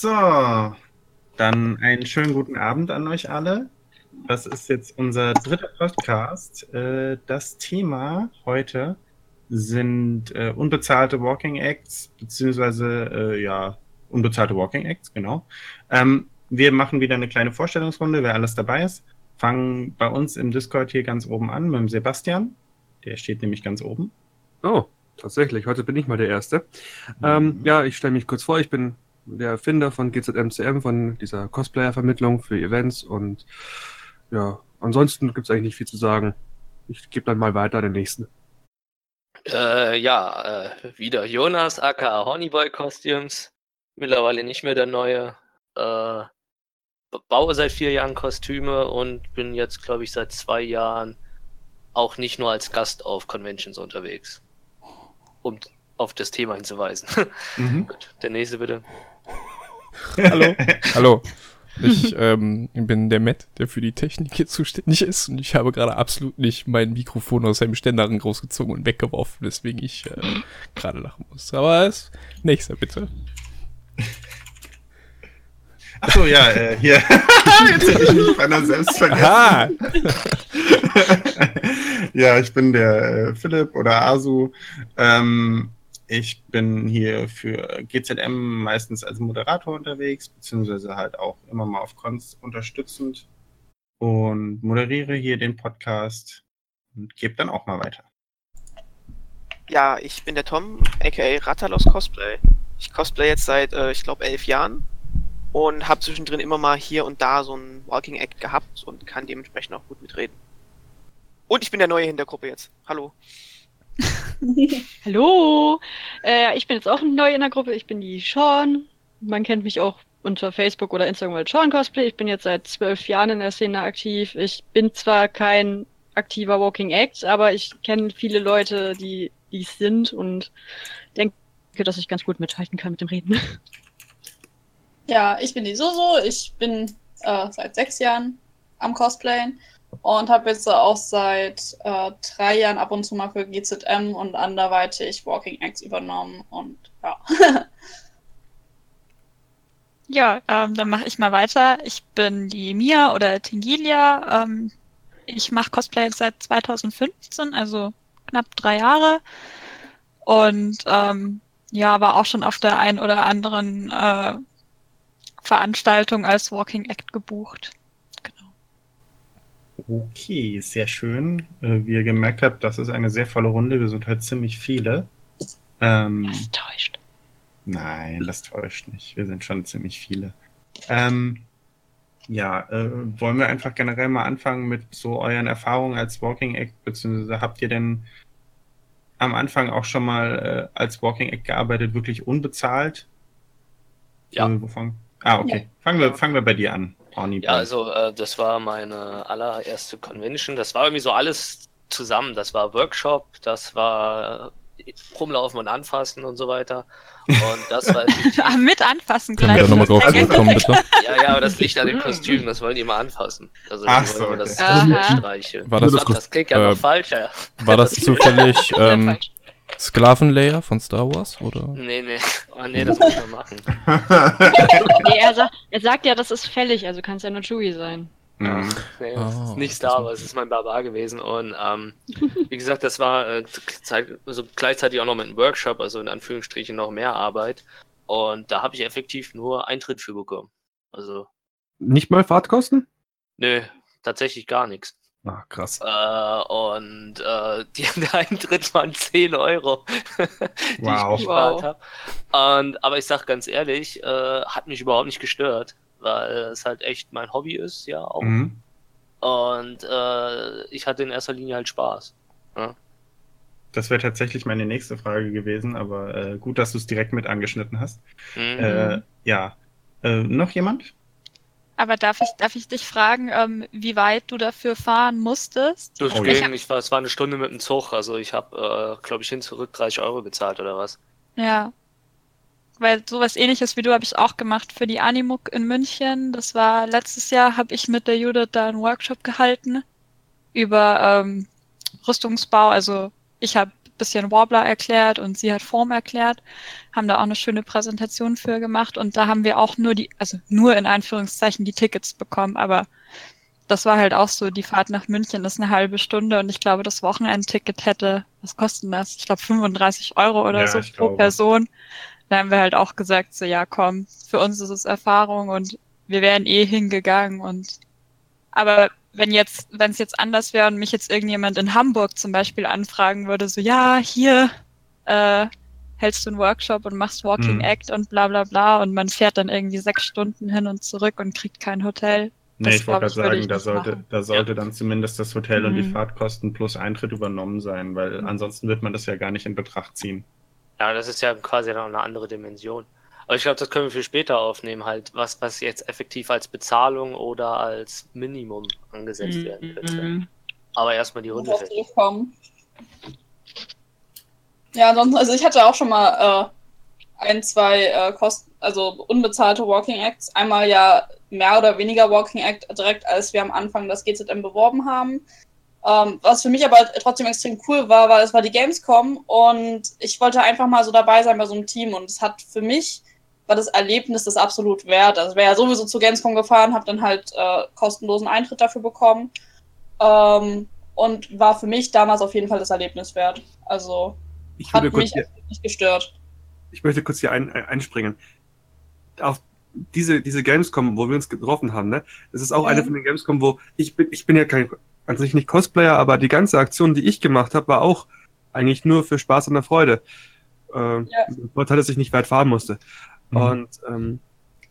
So, dann einen schönen guten Abend an euch alle. Das ist jetzt unser dritter Podcast. Äh, das Thema heute sind äh, unbezahlte Walking Acts, beziehungsweise äh, ja, unbezahlte Walking Acts, genau. Ähm, wir machen wieder eine kleine Vorstellungsrunde, wer alles dabei ist. Fangen bei uns im Discord hier ganz oben an mit dem Sebastian. Der steht nämlich ganz oben. Oh, tatsächlich. Heute bin ich mal der Erste. Mhm. Ähm, ja, ich stelle mich kurz vor. Ich bin der Erfinder von GZMCM, von dieser Cosplayer-Vermittlung für Events. Und ja, ansonsten gibt es eigentlich nicht viel zu sagen. Ich gebe dann mal weiter an den nächsten. Äh, ja, äh, wieder Jonas, aka Honeyboy Costumes. Mittlerweile nicht mehr der neue. Äh, baue seit vier Jahren Kostüme und bin jetzt, glaube ich, seit zwei Jahren auch nicht nur als Gast auf Conventions unterwegs. Um auf das Thema hinzuweisen. Mhm. Gut, der nächste bitte. Hallo. Hallo. Ich ähm, bin der Matt, der für die Technik hier zuständig ist und ich habe gerade absolut nicht mein Mikrofon aus seinem Ständeren großgezogen und weggeworfen, weswegen ich äh, gerade lachen muss. Aber es, nächster bitte. Achso, ja, äh, hier. Jetzt hätte ich mich beinahe selbst vergessen. ja, ich bin der äh, Philipp oder Asu. Ähm, ich bin hier für GZM meistens als Moderator unterwegs, beziehungsweise halt auch immer mal auf Cons unterstützend und moderiere hier den Podcast und gebe dann auch mal weiter. Ja, ich bin der Tom, aka Rattalos Cosplay. Ich cosplay jetzt seit, äh, ich glaube, elf Jahren und habe zwischendrin immer mal hier und da so ein Walking Act gehabt und kann dementsprechend auch gut mitreden. Und ich bin der Neue in der Gruppe jetzt. Hallo. Hallo! Äh, ich bin jetzt auch neu in der Gruppe. Ich bin die Sean. Man kennt mich auch unter Facebook oder Instagram als Sean Cosplay. Ich bin jetzt seit zwölf Jahren in der Szene aktiv. Ich bin zwar kein aktiver Walking Act, aber ich kenne viele Leute, die dies sind und denke, dass ich ganz gut mithalten kann mit dem Reden. Ja, ich bin die Soso. Ich bin äh, seit sechs Jahren am Cosplayen und habe jetzt auch seit äh, drei Jahren ab und zu mal für GZM und anderweitig Walking Acts übernommen und ja. ja, ähm, dann mache ich mal weiter. Ich bin die Mia oder Tingilia. Ähm, ich mache Cosplay seit 2015, also knapp drei Jahre. Und ähm, ja, war auch schon auf der einen oder anderen äh, Veranstaltung als Walking Act gebucht. Okay, sehr schön. Äh, wie ihr gemerkt habt, das ist eine sehr volle Runde. Wir sind halt ziemlich viele. Ähm, das täuscht. Nein, das täuscht nicht. Wir sind schon ziemlich viele. Ähm, ja, äh, wollen wir einfach generell mal anfangen mit so euren Erfahrungen als Walking Act, beziehungsweise habt ihr denn am Anfang auch schon mal äh, als Walking Act gearbeitet, wirklich unbezahlt? Ja. Äh, wovon? Ah, okay. Ja. Fangen, wir, fangen wir bei dir an. Pony ja, also äh, das war meine allererste Convention. Das war irgendwie so alles zusammen. Das war Workshop, das war äh, rumlaufen und anfassen und so weiter. Und das war ah, mit anfassen gleich. Können wir da nochmal drauf kommen, bitte? Ja, ja, aber das liegt an den Kostümen, das wollen die immer anfassen. Also Ach so, okay. das, streicheln. War das, das, das klingt ja äh, noch falsch, ja. War das zufällig ähm, Sklavenlayer von Star Wars, oder? Nee, nee. Oh, nee, das muss man machen. nee, er, sa er sagt ja, das ist fällig, also kann es ja nur Chewie sein. Ja, nee, das oh, ist nicht Star Wars, das ist mein Barbar gewesen. Und ähm, wie gesagt, das war äh, Zeit, also gleichzeitig auch noch mit einem Workshop, also in Anführungsstrichen noch mehr Arbeit. Und da habe ich effektiv nur Eintritt für bekommen. Also. Nicht mal Fahrtkosten? Nö, tatsächlich gar nichts. Ah, krass. Äh, und äh, die, der Eintritt waren 10 Euro, die wow. ich gespart wow. habe. Und, aber ich sag ganz ehrlich, äh, hat mich überhaupt nicht gestört, weil es halt echt mein Hobby ist, ja auch. Mhm. Und äh, ich hatte in erster Linie halt Spaß. Ja? Das wäre tatsächlich meine nächste Frage gewesen, aber äh, gut, dass du es direkt mit angeschnitten hast. Mhm. Äh, ja. Äh, noch jemand? Aber darf ich, darf ich dich fragen, ähm, wie weit du dafür fahren musstest? Das oh, ging, ich war, es war eine Stunde mit dem Zug, also ich habe, äh, glaube ich, hin zurück 30 Euro gezahlt oder was. Ja. Weil sowas ähnliches wie du habe ich auch gemacht für die Animuk in München. Das war letztes Jahr, habe ich mit der Judith da einen Workshop gehalten über ähm, Rüstungsbau. Also ich habe bisschen Warbler erklärt und sie hat Form erklärt, haben da auch eine schöne Präsentation für gemacht und da haben wir auch nur die, also nur in Anführungszeichen die Tickets bekommen, aber das war halt auch so, die Fahrt nach München ist eine halbe Stunde und ich glaube, das Wochenendticket hätte, was kostet das? Ich glaube 35 Euro oder Ja, so pro glaube. Person. Da haben wir halt auch gesagt, so ja komm, für uns ist es Erfahrung und wir wären eh hingegangen und aber wenn jetzt, wenn es jetzt anders wäre und mich jetzt irgendjemand in Hamburg zum Beispiel anfragen würde, so ja, hier äh, hältst du einen Workshop und machst Walking Mhm. Act und bla bla bla und man fährt dann irgendwie sechs Stunden hin und zurück und kriegt kein Hotel. Nee, Das ich wollte gerade würde sagen, da sollte, machen. da sollte dann zumindest das Hotel und die Mhm. Fahrtkosten plus Eintritt übernommen sein, weil ansonsten wird man das ja gar nicht in Betracht ziehen. Ja, das ist ja quasi noch eine andere Dimension. Aber ich glaube, das können wir für später aufnehmen, halt, was, was jetzt effektiv als Bezahlung oder als Minimum angesetzt werden könnte. Mhm. Aber erstmal die Runde. Ja, ansonsten, also ich hatte auch schon mal äh, ein, zwei äh, Kosten, also unbezahlte Walking Acts. Einmal ja mehr oder weniger Walking Act direkt, als wir am Anfang das GZM beworben haben. Ähm, was für mich aber trotzdem extrem cool war, weil es war die Gamescom und ich wollte einfach mal so dabei sein bei so einem Team und es hat für mich war das Erlebnis das absolut wert. Also ich wäre ja sowieso zu Gamescom gefahren, habe dann halt äh, kostenlosen Eintritt dafür bekommen ähm, und war für mich damals auf jeden Fall das Erlebnis wert. Also Ich hat mich hier, nicht gestört. ich möchte kurz hier ein, ein, einspringen. Auf diese, diese Gamescom, wo wir uns getroffen haben, ne, das ist auch Mhm. eine von den Gamescom, wo ich bin, ich bin ja kein, an sich nicht Cosplayer, aber die ganze Aktion, die ich gemacht habe, war auch eigentlich nur für Spaß und Freude. Ähm, Ja. Vorteil, dass ich nicht weit fahren musste. Mhm. Und ähm,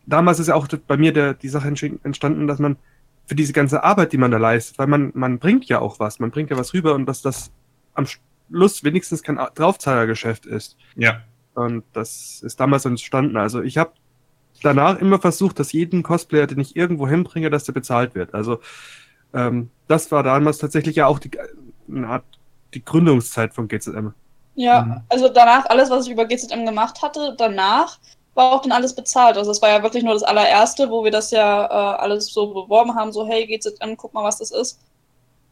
damals ist ja auch bei mir der, die Sache entstanden, dass man für diese ganze Arbeit, die man da leistet, weil man, man bringt ja auch was, man bringt ja was rüber und dass das am Schluss wenigstens kein Draufzahlergeschäft ist. Ja, Und das ist damals entstanden. Also ich habe danach immer versucht, dass jeden Cosplayer, den ich irgendwo hinbringe, dass der bezahlt wird. Also ähm, das war damals tatsächlich ja auch die, eine Art, die Gründungszeit von GZM. Ja, Mhm. also danach, alles, was ich über GZM gemacht hatte, danach war auch dann alles bezahlt. Also es war ja wirklich nur das allererste, wo wir das ja äh, alles so beworben haben, so hey GZM, guck mal, was das ist.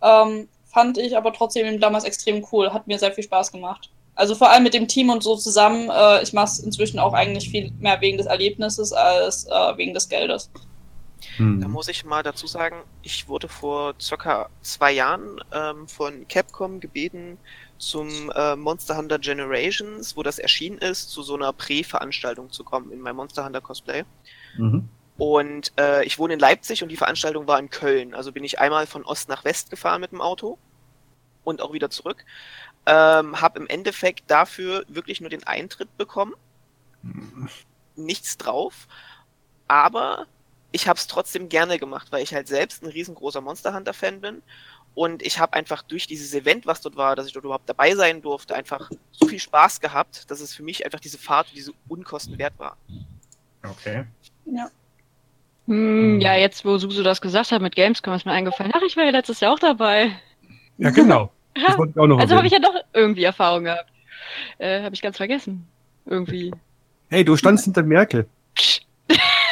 Ähm, fand ich aber trotzdem damals extrem cool, hat mir sehr viel Spaß gemacht. Also vor allem mit dem Team und so zusammen, äh, ich mache es inzwischen auch eigentlich viel mehr wegen des Erlebnisses als äh, wegen des Geldes. Hm. Da muss ich mal dazu sagen, ich wurde vor circa zwei Jahren ähm, von Capcom gebeten, zum äh, Monster Hunter Generations, wo das erschienen ist, zu so einer Prä-Veranstaltung zu kommen in meinem Monster Hunter Cosplay. Mhm. Und äh, ich wohne in Leipzig und die Veranstaltung war in Köln. Also bin ich einmal von Ost nach West gefahren mit dem Auto und auch wieder zurück. Ähm, hab im Endeffekt dafür wirklich nur den Eintritt bekommen. Nichts drauf. Aber ich habe es trotzdem gerne gemacht, weil ich halt selbst ein riesengroßer Monster Hunter Fan bin. Und ich habe einfach durch dieses Event, was dort war, dass ich dort überhaupt dabei sein durfte, einfach so viel Spaß gehabt, dass es für mich einfach diese Fahrt und diese Unkosten wert war. Okay. Hm, ja, jetzt, wo Susu das gesagt hat mit Gamescom, ist mir eingefallen. Ach, ich war ja letztes Jahr auch dabei. Ja, genau. Das Ja, wollte ich auch noch also habe ich ja doch irgendwie Erfahrung gehabt. Äh, habe ich ganz vergessen. Irgendwie. Hey, du standst hinter Merkel.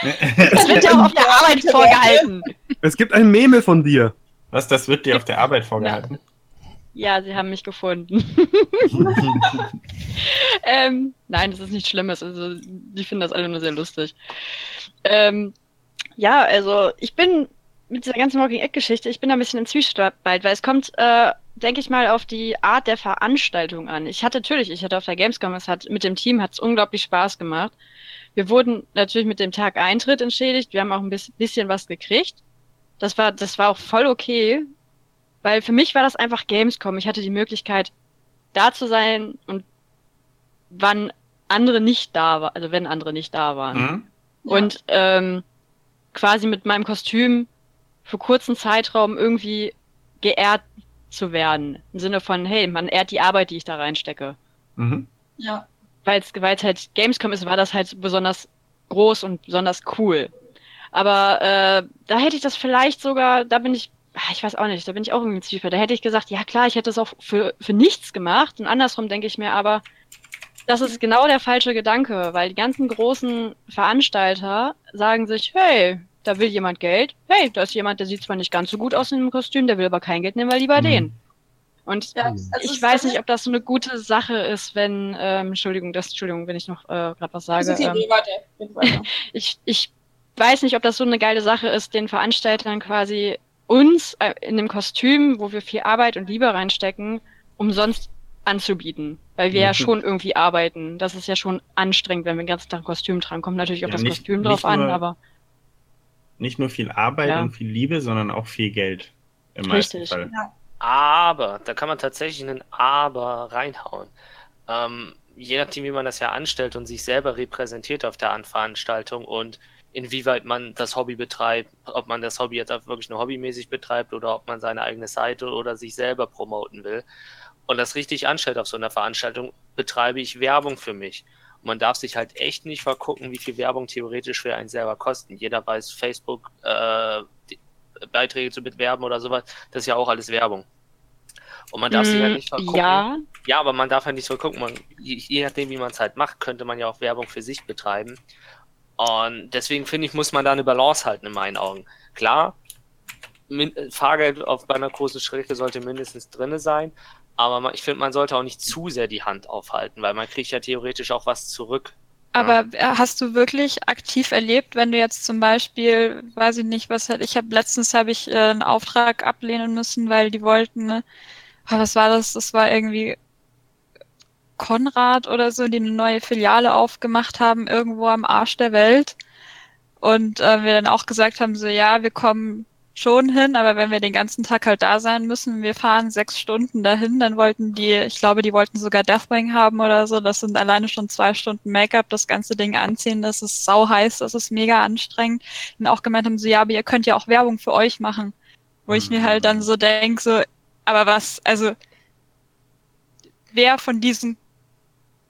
Das wird ja auch auf der Arbeit vorgehalten. Es gibt ein Meme von dir. Was, das wird dir auf der Arbeit vorgehalten? Ja, sie haben mich gefunden. ähm, nein, das ist nichts Schlimmes. Also, die finden das alle nur sehr lustig. Ähm, ja, also, ich bin mit dieser ganzen Walking Egg-Geschichte, ich bin da ein bisschen in Zwiespalt, weil es kommt, äh, denke ich mal, auf die Art der Veranstaltung an. Ich hatte natürlich, ich hatte auf der Gamescom, es hat mit dem Team hat es unglaublich Spaß gemacht. Wir wurden natürlich mit dem Tag Eintritt entschädigt. Wir haben auch ein bis- bisschen was gekriegt. Das war, das war auch voll okay, weil für mich war das einfach Gamescom. Ich hatte die Möglichkeit, da zu sein und wann andere nicht da waren, also wenn andere nicht da waren. Mhm. Und ähm, quasi mit meinem Kostüm für kurzen Zeitraum irgendwie geehrt zu werden. Im Sinne von, hey, man ehrt die Arbeit, die ich da reinstecke. Mhm. Ja. Weil es weil es halt Gamescom ist, war das halt besonders groß und besonders cool. Aber äh, da hätte ich das vielleicht sogar, da bin ich, ah, ich weiß auch nicht, da bin ich auch irgendwie Zwiefel. Da hätte ich gesagt, ja klar, ich hätte es auch für, für nichts gemacht. Und andersrum denke ich mir aber, das ist genau der falsche Gedanke, weil die ganzen großen Veranstalter sagen sich, hey, da will jemand Geld. Hey, da ist jemand, der sieht zwar nicht ganz so gut aus in dem Kostüm, der will aber kein Geld nehmen, weil lieber Mhm. den. Und Ja, also ich weiß nicht, ob das so eine gute Sache ist, wenn, ähm, Entschuldigung, das, Entschuldigung, wenn ich noch äh, gerade was sage. Ähm, ich, ich weiß nicht, ob das so eine geile Sache ist, den Veranstaltern quasi uns äh, in dem Kostüm, wo wir viel Arbeit und Liebe reinstecken, umsonst anzubieten. Weil wir ja Mhm. schon irgendwie arbeiten. Das ist ja schon anstrengend, wenn wir den ganzen Tag ein Kostüm tragen. Kommt natürlich auf Ja, das nicht- Kostüm nicht drauf an, nur- aber Nicht nur viel Arbeit Ja. und viel Liebe, sondern auch viel Geld. Im meisten Richtig. Fall. Aber, da kann man tatsächlich einen Aber reinhauen. Ähm, je nachdem, wie man das ja anstellt und sich selber repräsentiert auf der An- Veranstaltung und inwieweit man das Hobby betreibt, ob man das Hobby jetzt auch wirklich nur hobbymäßig betreibt oder ob man seine eigene Seite oder sich selber promoten will und das richtig anstellt auf so einer Veranstaltung, betreibe ich Werbung für mich. Und man darf sich halt echt nicht vergucken, wie viel Werbung theoretisch für einen selber kosten. Jeder weiß, Facebook, äh, Beiträge zu bewerben oder sowas, das ist ja auch alles Werbung. Und man darf sich halt Mm, nicht vergucken. ja, Ja, aber man darf halt nicht so gucken. Man, je, je nachdem, wie man es halt macht, könnte man ja auch Werbung für sich betreiben. Und deswegen finde ich, muss man da eine Balance halten in meinen Augen. Klar, Fahrgeld auf, bei einer großen Strecke sollte mindestens drinne sein, aber man, ich finde, man sollte auch nicht zu sehr die Hand aufhalten, weil man kriegt ja theoretisch auch was zurück. Aber äh, hast du wirklich aktiv erlebt, wenn du jetzt zum Beispiel, weiß ich nicht, was ich habe letztens habe ich äh, einen Auftrag ablehnen müssen, weil die wollten, ne, ah, was war das? Das war irgendwie Konrad oder so, die eine neue Filiale aufgemacht haben, irgendwo am Arsch der Welt. Und äh, wir dann auch gesagt haben, so ja, wir kommen schon hin, aber wenn wir den ganzen Tag halt da sein müssen, wir fahren sechs Stunden dahin, dann wollten die, ich glaube, die wollten sogar Deathwing haben oder so, das sind alleine schon zwei Stunden Make-up, das ganze Ding anziehen, das ist sau heiß, das ist mega anstrengend. Und auch gemeint haben, so ja, aber ihr könnt ja auch Werbung für euch machen. Wo ich mir halt dann so denk, so, aber was, also, wer von diesen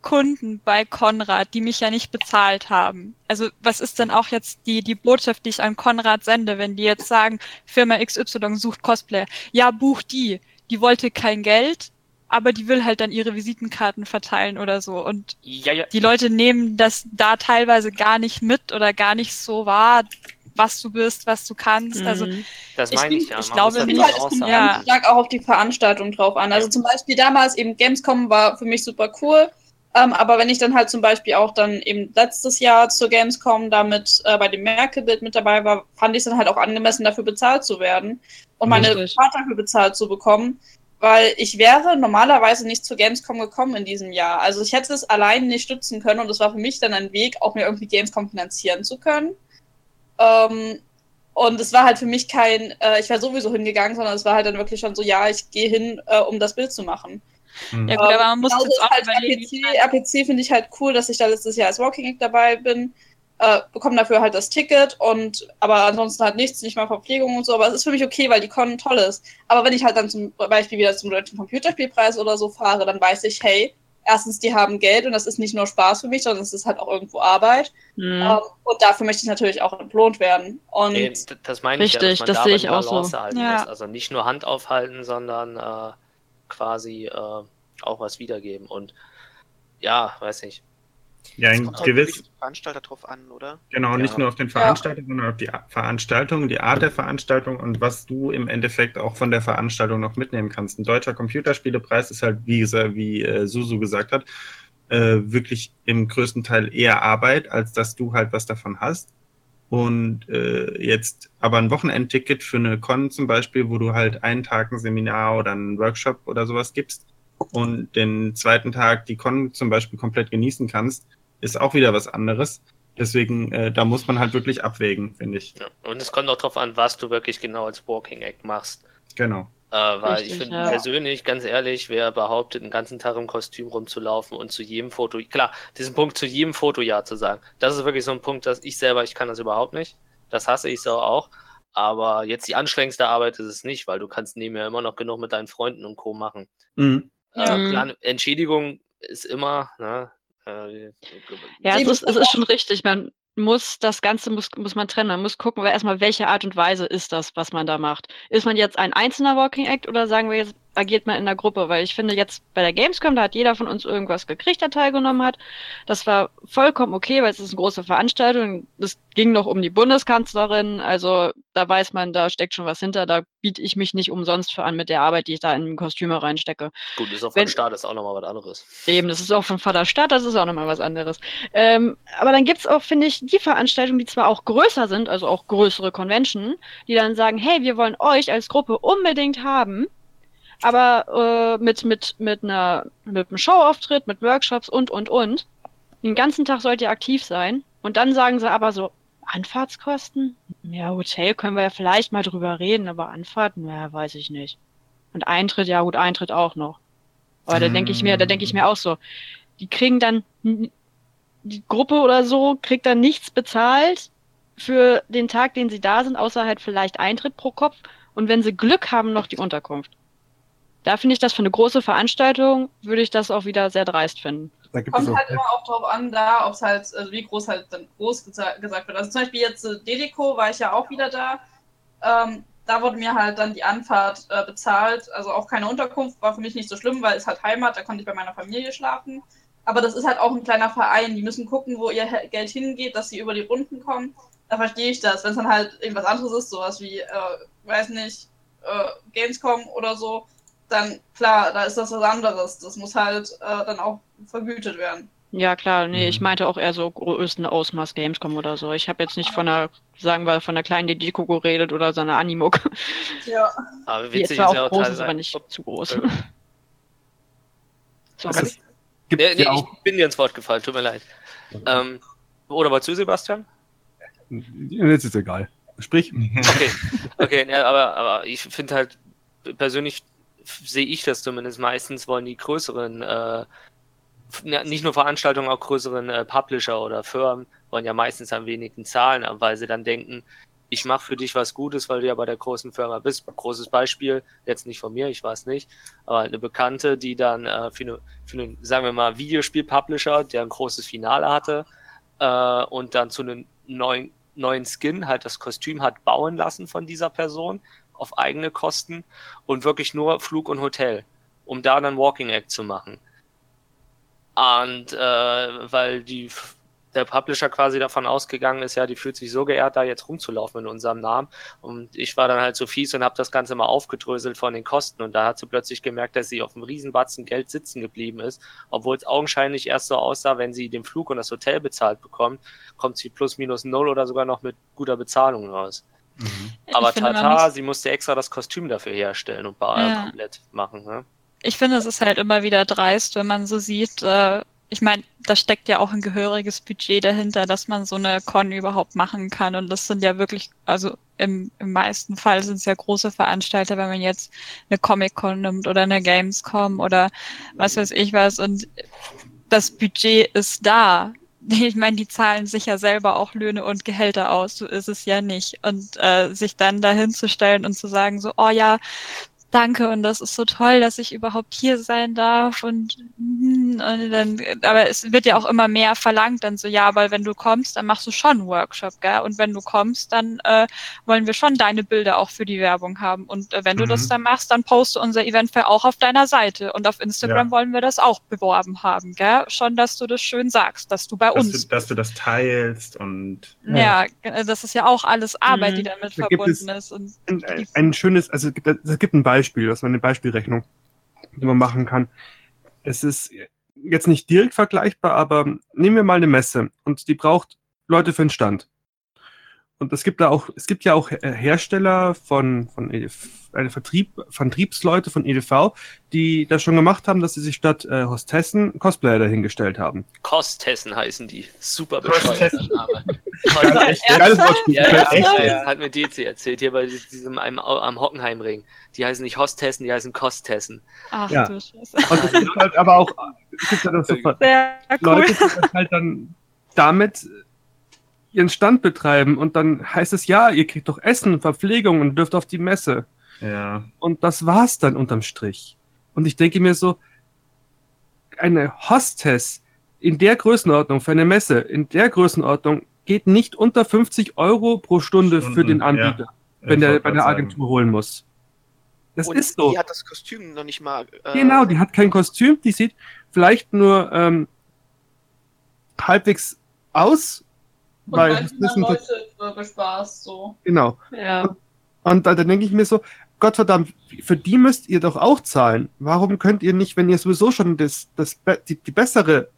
Kunden bei Konrad, die mich ja nicht bezahlt haben. Also was ist denn auch jetzt die, die Botschaft, die ich an Konrad sende, wenn die jetzt sagen, Firma XY sucht Cosplayer. Ja, buch die. Die wollte kein Geld, aber die will halt dann ihre Visitenkarten verteilen oder so. Und Ja, ja, die Leute nehmen das da teilweise gar nicht mit oder gar nicht so wahr, was du bist, was du kannst. Also mhm. das ich meine ich ja. ich Man glaube Ich halt, kommt. Ja. stark auch auf die Veranstaltung drauf an. Also zum Beispiel damals eben Gamescom war für mich super cool. Ähm, aber wenn ich dann halt zum Beispiel auch dann eben letztes Jahr zur Gamescom damit äh, bei dem Merkel-Bild mit dabei war, fand ich es dann halt auch angemessen, dafür bezahlt zu werden und meine Richtig. Fahrt dafür bezahlt zu bekommen. Weil ich wäre normalerweise nicht zur Gamescom gekommen in diesem Jahr. Also ich hätte es allein nicht stützen können und es war für mich dann ein Weg, auch mir irgendwie Gamescom finanzieren zu können. Ähm, und es war halt für mich kein, äh, ich wäre sowieso hingegangen, sondern es war halt dann wirklich schon so, ja, ich gehe hin, äh, um das Bild zu machen. Mhm. Ja gut, aber man muss genauso jetzt auch halt überlegen. RPC, RPC finde ich halt cool, dass ich da letztes Jahr als Walking Act dabei bin. Äh, bekomme dafür halt das Ticket und aber ansonsten halt nichts, nicht mal Verpflegung und so. Aber es ist für mich okay, weil die Con toll ist. Aber wenn ich halt dann zum Beispiel wieder zum Deutschen Computerspielpreis oder so fahre, dann weiß ich, hey, erstens, die haben Geld und das ist nicht nur Spaß für mich, sondern es ist halt auch irgendwo Arbeit. Mhm. Ähm, und dafür möchte ich natürlich auch entlohnt werden. Und Nee, das meine ich ja, Richtig, dass man das da sehe ich auch so. Ja. Also nicht nur Hand aufhalten, sondern äh, quasi äh, auch was wiedergeben. Und ja, weiß nicht. Ja, ein halt gewiss, Veranstalter drauf an, oder? genau, nicht Ja. nur auf den Veranstalter, sondern auf die Veranstaltung, die Art der Veranstaltung und was du im Endeffekt auch von der Veranstaltung noch mitnehmen kannst. Ein deutscher Computerspielepreis ist halt, wie, wie äh, Susu gesagt hat, äh, wirklich im größten Teil eher Arbeit, als dass du halt was davon hast. Und äh, jetzt aber ein Wochenendticket für eine Con zum Beispiel, wo du halt einen Tag ein Seminar oder einen Workshop oder sowas gibst und den zweiten Tag die Con zum Beispiel komplett genießen kannst, ist auch wieder was anderes. Deswegen, äh, da muss man halt wirklich abwägen, finde ich. Ja. Und es kommt auch darauf an, was du wirklich genau als Walking Act machst. Genau. Äh, weil ich Richtig, finde ja. persönlich, ganz ehrlich, wer behauptet, den ganzen Tag im Kostüm rumzulaufen und zu jedem Foto, klar, diesen Punkt zu jedem Foto ja zu sagen, das ist wirklich so ein Punkt, dass ich selber, ich kann das überhaupt nicht. Das hasse ich so auch. Aber jetzt die anstrengendste Arbeit ist es nicht, weil du kannst nebenher immer noch genug mit deinen Freunden und Co. machen. Mhm. Äh, klar, eine Entschädigung ist immer, ne? Äh, Ja, es ist, es ist schon richtig. Man muss das Ganze muss, muss man trennen. Man muss gucken, erstmal, welche Art und Weise ist das, was man da macht. Ist man jetzt ein einzelner Walking Act oder sagen wir jetzt agiert man in der Gruppe, weil ich finde jetzt bei der Gamescom, da hat jeder von uns irgendwas gekriegt, der teilgenommen hat. Das war vollkommen okay, weil es ist eine große Veranstaltung. Es ging noch um die Bundeskanzlerin, also da weiß man, da steckt schon was hinter. Da biete ich mich nicht umsonst für an mit der Arbeit, die ich da in Kostüme reinstecke. Gut, ist auch Wenn- von Start ist auch nochmal was anderes. Eben, das ist auch von Vater Stadt, das ist auch nochmal was anderes. Ähm, aber dann gibt's auch, finde ich, die Veranstaltungen, die zwar auch größer sind, also auch größere Convention, die dann sagen, hey, wir wollen euch als Gruppe unbedingt haben, aber äh, mit, mit, mit, einer, mit einem Showauftritt, mit Workshops und, und, und. Den ganzen Tag sollt ihr aktiv sein. Und dann sagen sie aber so, Anfahrtskosten? Ja, Hotel können wir ja vielleicht mal drüber reden, aber Anfahrten, ja, weiß ich nicht. Und Eintritt, ja gut, Eintritt auch noch. Aber da denke ich mir, da denke ich mir auch so, die kriegen dann, die Gruppe oder so kriegt dann nichts bezahlt für den Tag, den sie da sind, außer halt vielleicht Eintritt pro Kopf und wenn sie Glück haben, noch die Unterkunft. Da finde ich das für eine große Veranstaltung, würde ich das auch wieder sehr dreist finden. Da gibt es Kommt halt immer auch drauf an, da, ob es halt, also wie groß halt dann groß gesa- gesagt wird. Also zum Beispiel jetzt äh, Dedeco war ich ja auch wieder da. Ähm, da wurde mir halt dann die Anfahrt äh, bezahlt. Also auch keine Unterkunft, war für mich nicht so schlimm, weil es halt Heimat, da konnte ich bei meiner Familie schlafen. Aber das ist halt auch ein kleiner Verein. Die müssen gucken, wo ihr Geld hingeht, dass sie über die Runden kommen. Da verstehe ich das. Wenn es dann halt irgendwas anderes ist, sowas wie, äh, weiß nicht, äh, Gamescom oder so, dann klar, da ist das was anderes. Das muss halt äh, dann auch vergütet werden. Ja, klar, nee, ich Mhm. meinte auch eher so größten Ausmaß Gamescom oder so. Ich habe jetzt nicht von einer, sagen wir, von einer kleinen Didiko geredet oder so einer Animuk. Ja. Aber Die jetzt witzig zwar ist ja auch auch groß ist, aber nicht zu groß. Äh, Sorry. Es gibt Nee, nee, ja auch, ich bin dir ins Wort gefallen, tut mir leid. Ähm, oder wolltest du, Sebastian? jetzt ist egal. Sprich, Okay, okay, ja, aber, aber ich finde halt, persönlich sehe ich das zumindest meistens, wollen die größeren, äh, nicht nur Veranstaltungen, auch größeren äh, Publisher oder Firmen wollen ja meistens am wenigsten zahlen, weil sie dann denken, ich mache für dich was Gutes, weil du ja bei der großen Firma bist. Großes Beispiel, jetzt nicht von mir, ich weiß nicht, aber eine Bekannte, die dann äh, für, eine, für einen, sagen wir mal, Videospiel-Publisher, der ein großes Finale hatte äh, und dann zu einem neuen neuen Skin, halt das Kostüm hat bauen lassen von dieser Person auf eigene Kosten und wirklich nur Flug und Hotel, um da dann Walking Act zu machen. Und äh, weil die der Publisher quasi davon ausgegangen ist, ja, die fühlt sich so geehrt, da jetzt rumzulaufen in unserem Namen. Und ich war dann halt so fies und habe das Ganze mal aufgedröselt von den Kosten. Und da hat sie plötzlich gemerkt, dass sie auf einem Riesenbatzen Geld sitzen geblieben ist, obwohl es augenscheinlich erst so aussah, wenn sie den Flug und das Hotel bezahlt bekommt, kommt sie plus minus null oder sogar noch mit guter Bezahlung raus. Ich Aber Tata, sie musste extra das Kostüm dafür herstellen und ba- Ja. komplett machen. Ne? ich finde, es ist halt immer wieder dreist, wenn man so sieht, äh, ich meine, da steckt ja auch ein gehöriges Budget dahinter, dass man so eine Con überhaupt machen kann. Und das sind ja wirklich, also im, im meisten Fall sind es ja große Veranstalter, wenn man jetzt eine Comic-Con nimmt oder eine Gamescom oder was weiß ich was. Und das Budget ist da. Ich meine, die zahlen sich ja selber auch Löhne und Gehälter aus, so ist es ja nicht. Und äh, sich dann dahin zu stellen und zu sagen, so, oh ja, danke und das ist so toll, dass ich überhaupt hier sein darf und, hm, dann, aber es wird ja auch immer mehr verlangt, dann so, ja, aber wenn du kommst, dann machst du schon einen Workshop, gell? Und wenn du kommst, dann äh, wollen wir schon deine Bilder auch für die Werbung haben. Und äh, wenn du das Mhm. dann machst, dann poste unser Eventfair auch auf deiner Seite. Und auf Instagram Ja. wollen wir das auch beworben haben, gell? Schon, dass du das schön sagst, dass du bei dass, uns du, dass du das teilst und ja, äh, das ist ja auch alles Arbeit, Mhm. die damit Da verbunden ist. Und ein, ein, schönes, also es gibt, es gibt ein Beispiel, was man eine Beispielrechnung, die man machen kann. Es ist jetzt nicht direkt vergleichbar, aber nehmen wir mal eine Messe und die braucht Leute für den Stand. Und es gibt da auch, es gibt ja auch äh, Hersteller von, von EDV, eine Vertrieb, Vertriebsleute von EDV, die das schon gemacht haben, dass sie sich statt äh, Hostessen Cosplayer dahingestellt haben. Kostessen heißen die. Super Kostessen. bescheuerter Name. Hat mir DC erzählt, hier bei diesem einem, am Hockenheimring. Die heißen nicht Hostessen, die heißen Kostessen. ach Ja. du Scheiße. Und es gibt halt aber auch, es gibt halt so Sehr cool. Leute, die das halt dann damit ihren Stand betreiben und dann heißt es, ja, ihr kriegt doch Essen, Verpflegung und dürft auf die Messe. ja. Und das war's dann unterm Strich. Und ich denke mir so, eine Hostess in der Größenordnung für eine Messe, in der Größenordnung geht nicht unter 50 Euro pro Stunde für Stunden, den ja. Anbieter, Ich wenn der bei der sagen. Agentur holen muss. Das und ist so. die hat das Kostüm noch nicht mal. Äh, Genau, die hat kein Kostüm, die sieht vielleicht nur ähm, halbwegs aus, Und weil weil das ein, Leute äh, bespaßt, so. genau. Ja. Und da, dann denke ich mir so, Gottverdammt, für die müsst ihr doch auch zahlen. Warum könnt ihr nicht, wenn ihr sowieso schon das, das, die, die bessere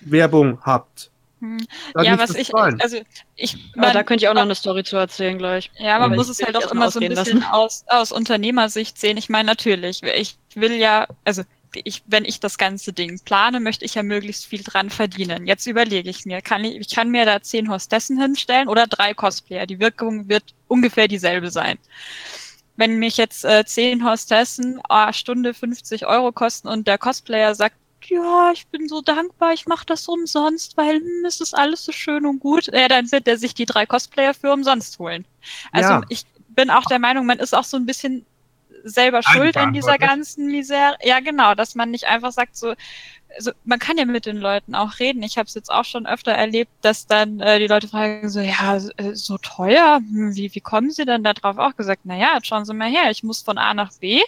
Werbung habt? Hm. ja, was ich, zahlen? also ich, man, da könnte ich auch noch eine Story zu erzählen gleich. ja, man aber muss es halt auch immer so ein bisschen lassen. aus, aus Unternehmersicht sehen. Ich meine, natürlich, ich will ja, also ich, wenn ich das ganze Ding plane, möchte ich ja möglichst viel dran verdienen. Jetzt überlege ich mir, kann ich, ich kann mir da zehn Hostessen hinstellen oder drei Cosplayer. Die Wirkung wird ungefähr dieselbe sein. Wenn mich jetzt äh, zehn Hostessen ah, Stunde 50 Euro kosten und der Cosplayer sagt, ja, ich bin so dankbar, ich mache das umsonst, weil hm, es ist alles so schön und gut, ja, dann wird er sich die drei Cosplayer für umsonst holen. Also Ja. ich bin auch der Meinung, man ist auch so ein bisschen selber schuld an dieser ganzen Misere. Ja, genau, dass man nicht einfach sagt so, also man kann ja mit den Leuten auch reden. Ich habe es jetzt auch schon öfter erlebt, dass dann äh, die Leute fragen so, ja, äh, so teuer, hm, wie, wie kommen sie denn da drauf? Auch gesagt, na ja, jetzt schauen Sie mal her, ich muss von A nach B.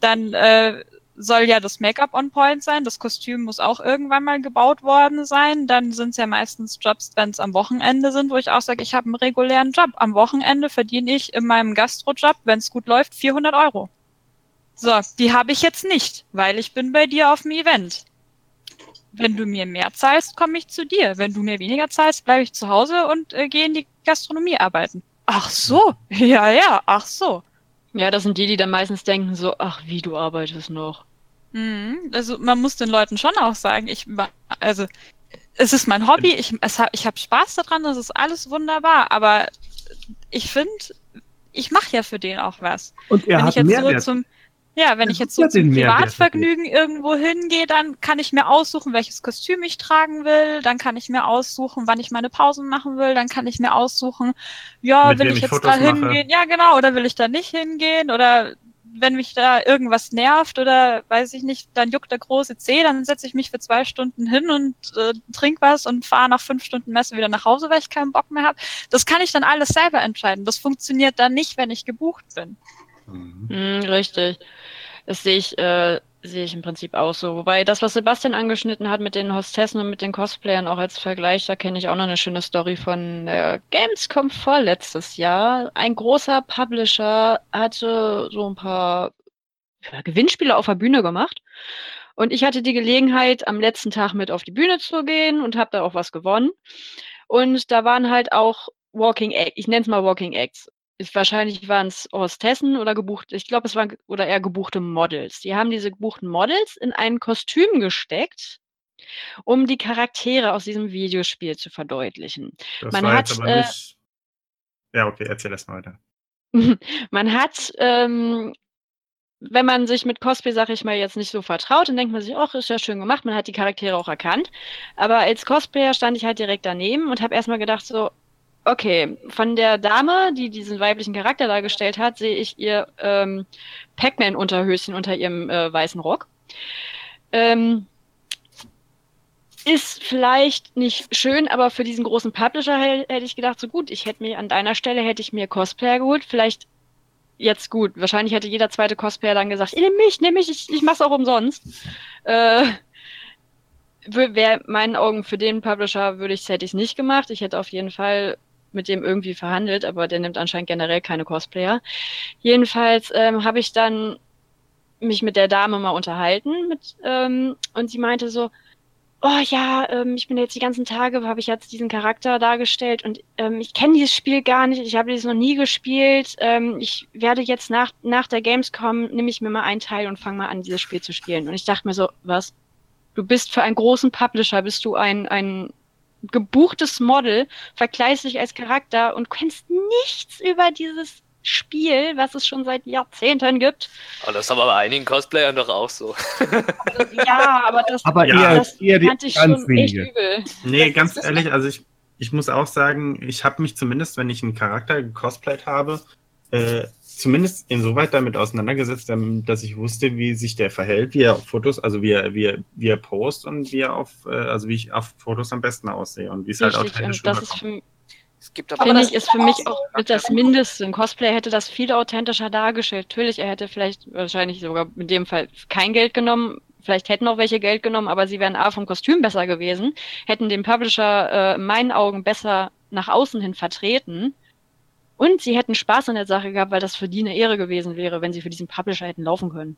Dann äh, soll ja das Make-up on point sein, das Kostüm muss auch irgendwann mal gebaut worden sein. Dann sind es ja meistens Jobs, wenn es am Wochenende sind, wo ich auch sage, ich habe einen regulären Job. Am Wochenende verdiene ich in meinem Gastrojob, wenn es gut läuft, 400 Euro. So, die habe ich jetzt nicht, weil ich bin bei dir auf dem Event. Wenn du mir mehr zahlst, komme ich zu dir. Wenn du mir weniger zahlst, bleibe ich zu Hause und äh, gehe in die Gastronomie arbeiten. Ach so, ja, ja, ach so. Ja, das sind die, die dann meistens denken so, ach, wie du arbeitest noch. Mhm. Also man muss den Leuten schon auch sagen, ich also es ist mein Hobby, ich, es hab, ich habe Spaß daran, das ist alles wunderbar, aber ich finde, ich mache ja für den auch was. Und er wenn hat ich jetzt Mehrwert. so zum ja, wenn ich jetzt so zum Privatvergnügen irgendwo hingehe, dann kann ich mir aussuchen, welches Kostüm ich tragen will, dann kann ich mir aussuchen, wann ich meine Pausen machen will, dann kann ich mir aussuchen, ja, Mit will ich jetzt Fotos da mache. hingehen, ja genau, oder will ich da nicht hingehen, oder wenn mich da irgendwas nervt oder weiß ich nicht, dann juckt der große Zeh, dann setze ich mich für zwei Stunden hin und äh, trink was und fahre nach fünf Stunden Messe wieder nach Hause, weil ich keinen Bock mehr habe. Das kann ich dann alles selber entscheiden. Das funktioniert dann nicht, wenn ich gebucht bin. Mhm. Hm, richtig. Das sehe ich, äh, sehe ich im Prinzip auch so. Wobei das, was Sebastian angeschnitten hat mit den Hostessen und mit den Cosplayern auch als Vergleich, da kenne ich auch noch eine schöne Story von äh, Gamescom vorletztes Jahr. Ein großer Publisher hatte so ein paar Gewinnspiele auf der Bühne gemacht. Und ich hatte die Gelegenheit, am letzten Tag mit auf die Bühne zu gehen und habe da auch was gewonnen. Und da waren halt auch Walking Acts, ich nenne es mal Walking Acts. Ist, wahrscheinlich waren es Hostessen oder gebucht, ich glaube, es waren oder eher gebuchte Models. Die haben diese gebuchten Models in ein Kostüm gesteckt, um die Charaktere aus diesem Videospiel zu verdeutlichen. Das Man war hat, jetzt aber äh, nicht. Ja, okay, erzähl erst mal weiter. Man hat, ähm, wenn man sich mit Cosplay, sag ich mal, jetzt nicht so vertraut, dann denkt man sich, ach, ist ja schön gemacht, man hat die Charaktere auch erkannt. Aber als Cosplayer stand ich halt direkt daneben und habe erstmal gedacht so, okay, von der Dame, die diesen weiblichen Charakter dargestellt hat, sehe ich ihr ähm, Pac-Man-Unterhöschen unter ihrem äh, weißen Rock. Ähm, ist vielleicht nicht schön, aber für diesen großen Publisher hätte ich gedacht, so gut, ich hätte mir an deiner Stelle hätte ich mir Cosplayer geholt, vielleicht jetzt gut. Wahrscheinlich hätte jeder zweite Cosplayer dann gesagt, nimm mich, nimm mich, ich, ich mach's auch umsonst. Äh, wäre meinen Augen für den Publisher würde ich hätte ich nicht gemacht. Ich hätte auf jeden Fall mit dem irgendwie verhandelt, aber der nimmt anscheinend generell keine Cosplayer. Jedenfalls ähm, habe ich dann mich mit der Dame mal unterhalten mit, ähm, und sie meinte so, oh ja, ähm, ich bin jetzt die ganzen Tage, habe ich jetzt diesen Charakter dargestellt und ähm, ich kenne dieses Spiel gar nicht, ich habe dieses noch nie gespielt. Ähm, ich werde jetzt nach, nach der Gamescom, nehme ich mir mal einen Teil und fange mal an, dieses Spiel zu spielen. Und ich dachte mir so, was? Du bist für einen großen Publisher, bist du ein, ein gebuchtes Model, vergleichst dich als Charakter und kennst nichts über dieses Spiel, was es schon seit Jahrzehnten gibt. Aber das ist aber bei einigen Cosplayern doch auch so. Ja, aber das, Aber Ja, das eher die fand ich ganz schon echt wenige. übel. Nee, Das- ganz ehrlich, also ich, ich muss auch sagen, ich habe mich zumindest, wenn ich einen Charakter gecosplayt habe, äh, zumindest insoweit damit auseinandergesetzt, ähm, dass ich wusste, wie sich der verhält, wie er auf Fotos, also wie er, wie er, wie er post und wie er auf, äh, also wie ich auf Fotos am besten aussehe und wie es halt authentisch das ist für, Es gibt aber, Aber Finde das ich, ist für mich auch mit das Mindeste. Ein Cosplayer hätte das viel authentischer dargestellt. Natürlich, er hätte vielleicht wahrscheinlich sogar in dem Fall kein Geld genommen. Vielleicht hätten auch welche Geld genommen, aber sie wären A vom Kostüm besser gewesen, hätten den Publisher äh, in meinen Augen besser nach außen hin vertreten. Und sie hätten Spaß an der Sache gehabt, weil das für die eine Ehre gewesen wäre, wenn sie für diesen Publisher hätten laufen können.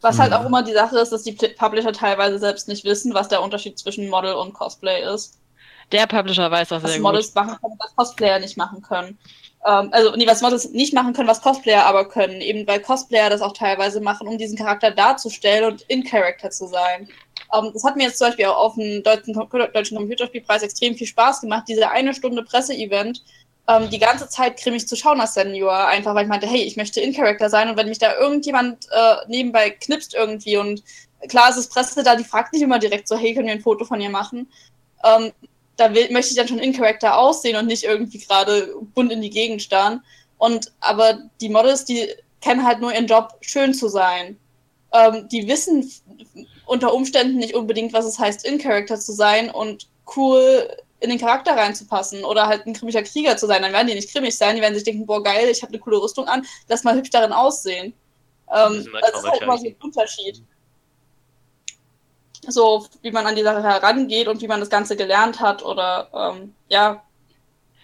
Was halt Mhm. auch immer die Sache ist, dass die Publisher teilweise selbst nicht wissen, was der Unterschied zwischen Model und Cosplay ist. Der Publisher weiß das Was sehr Models gut. machen können, was Cosplayer nicht machen können. Ähm, also, nee, was Models nicht machen können, was Cosplayer aber können. Eben weil Cosplayer das auch teilweise machen, um diesen Charakter darzustellen und in Character zu sein. Ähm, das hat mir jetzt zum Beispiel auch auf dem deutschen, deutschen Computerspielpreis extrem viel Spaß gemacht, diese eine Stunde Presseevent ähm, die ganze Zeit grimmig zu schauen als Senior, einfach weil ich meinte, hey, ich möchte in Character sein und wenn mich da irgendjemand äh, nebenbei knipst irgendwie und klar ist es Presse da, die fragt nicht immer direkt so, hey, können wir ein Foto von ihr machen? Ähm, da will, möchte ich dann schon in Character aussehen und nicht irgendwie gerade bunt in die Gegend starren. Und aber die Models, die kennen halt nur ihren Job, schön zu sein. Ähm, die wissen unter Umständen nicht unbedingt, was es heißt, in Character zu sein und cool in den Charakter reinzupassen oder halt ein grimmiger Krieger zu sein. Dann werden die nicht grimmig sein, die werden sich denken, boah geil, ich habe eine coole Rüstung an, lass mal hübsch darin aussehen. Ähm, Müssen wir das ist halt immer so ein Unterschied. So, wie man an die Sache herangeht und wie man das Ganze gelernt hat oder ähm, ja.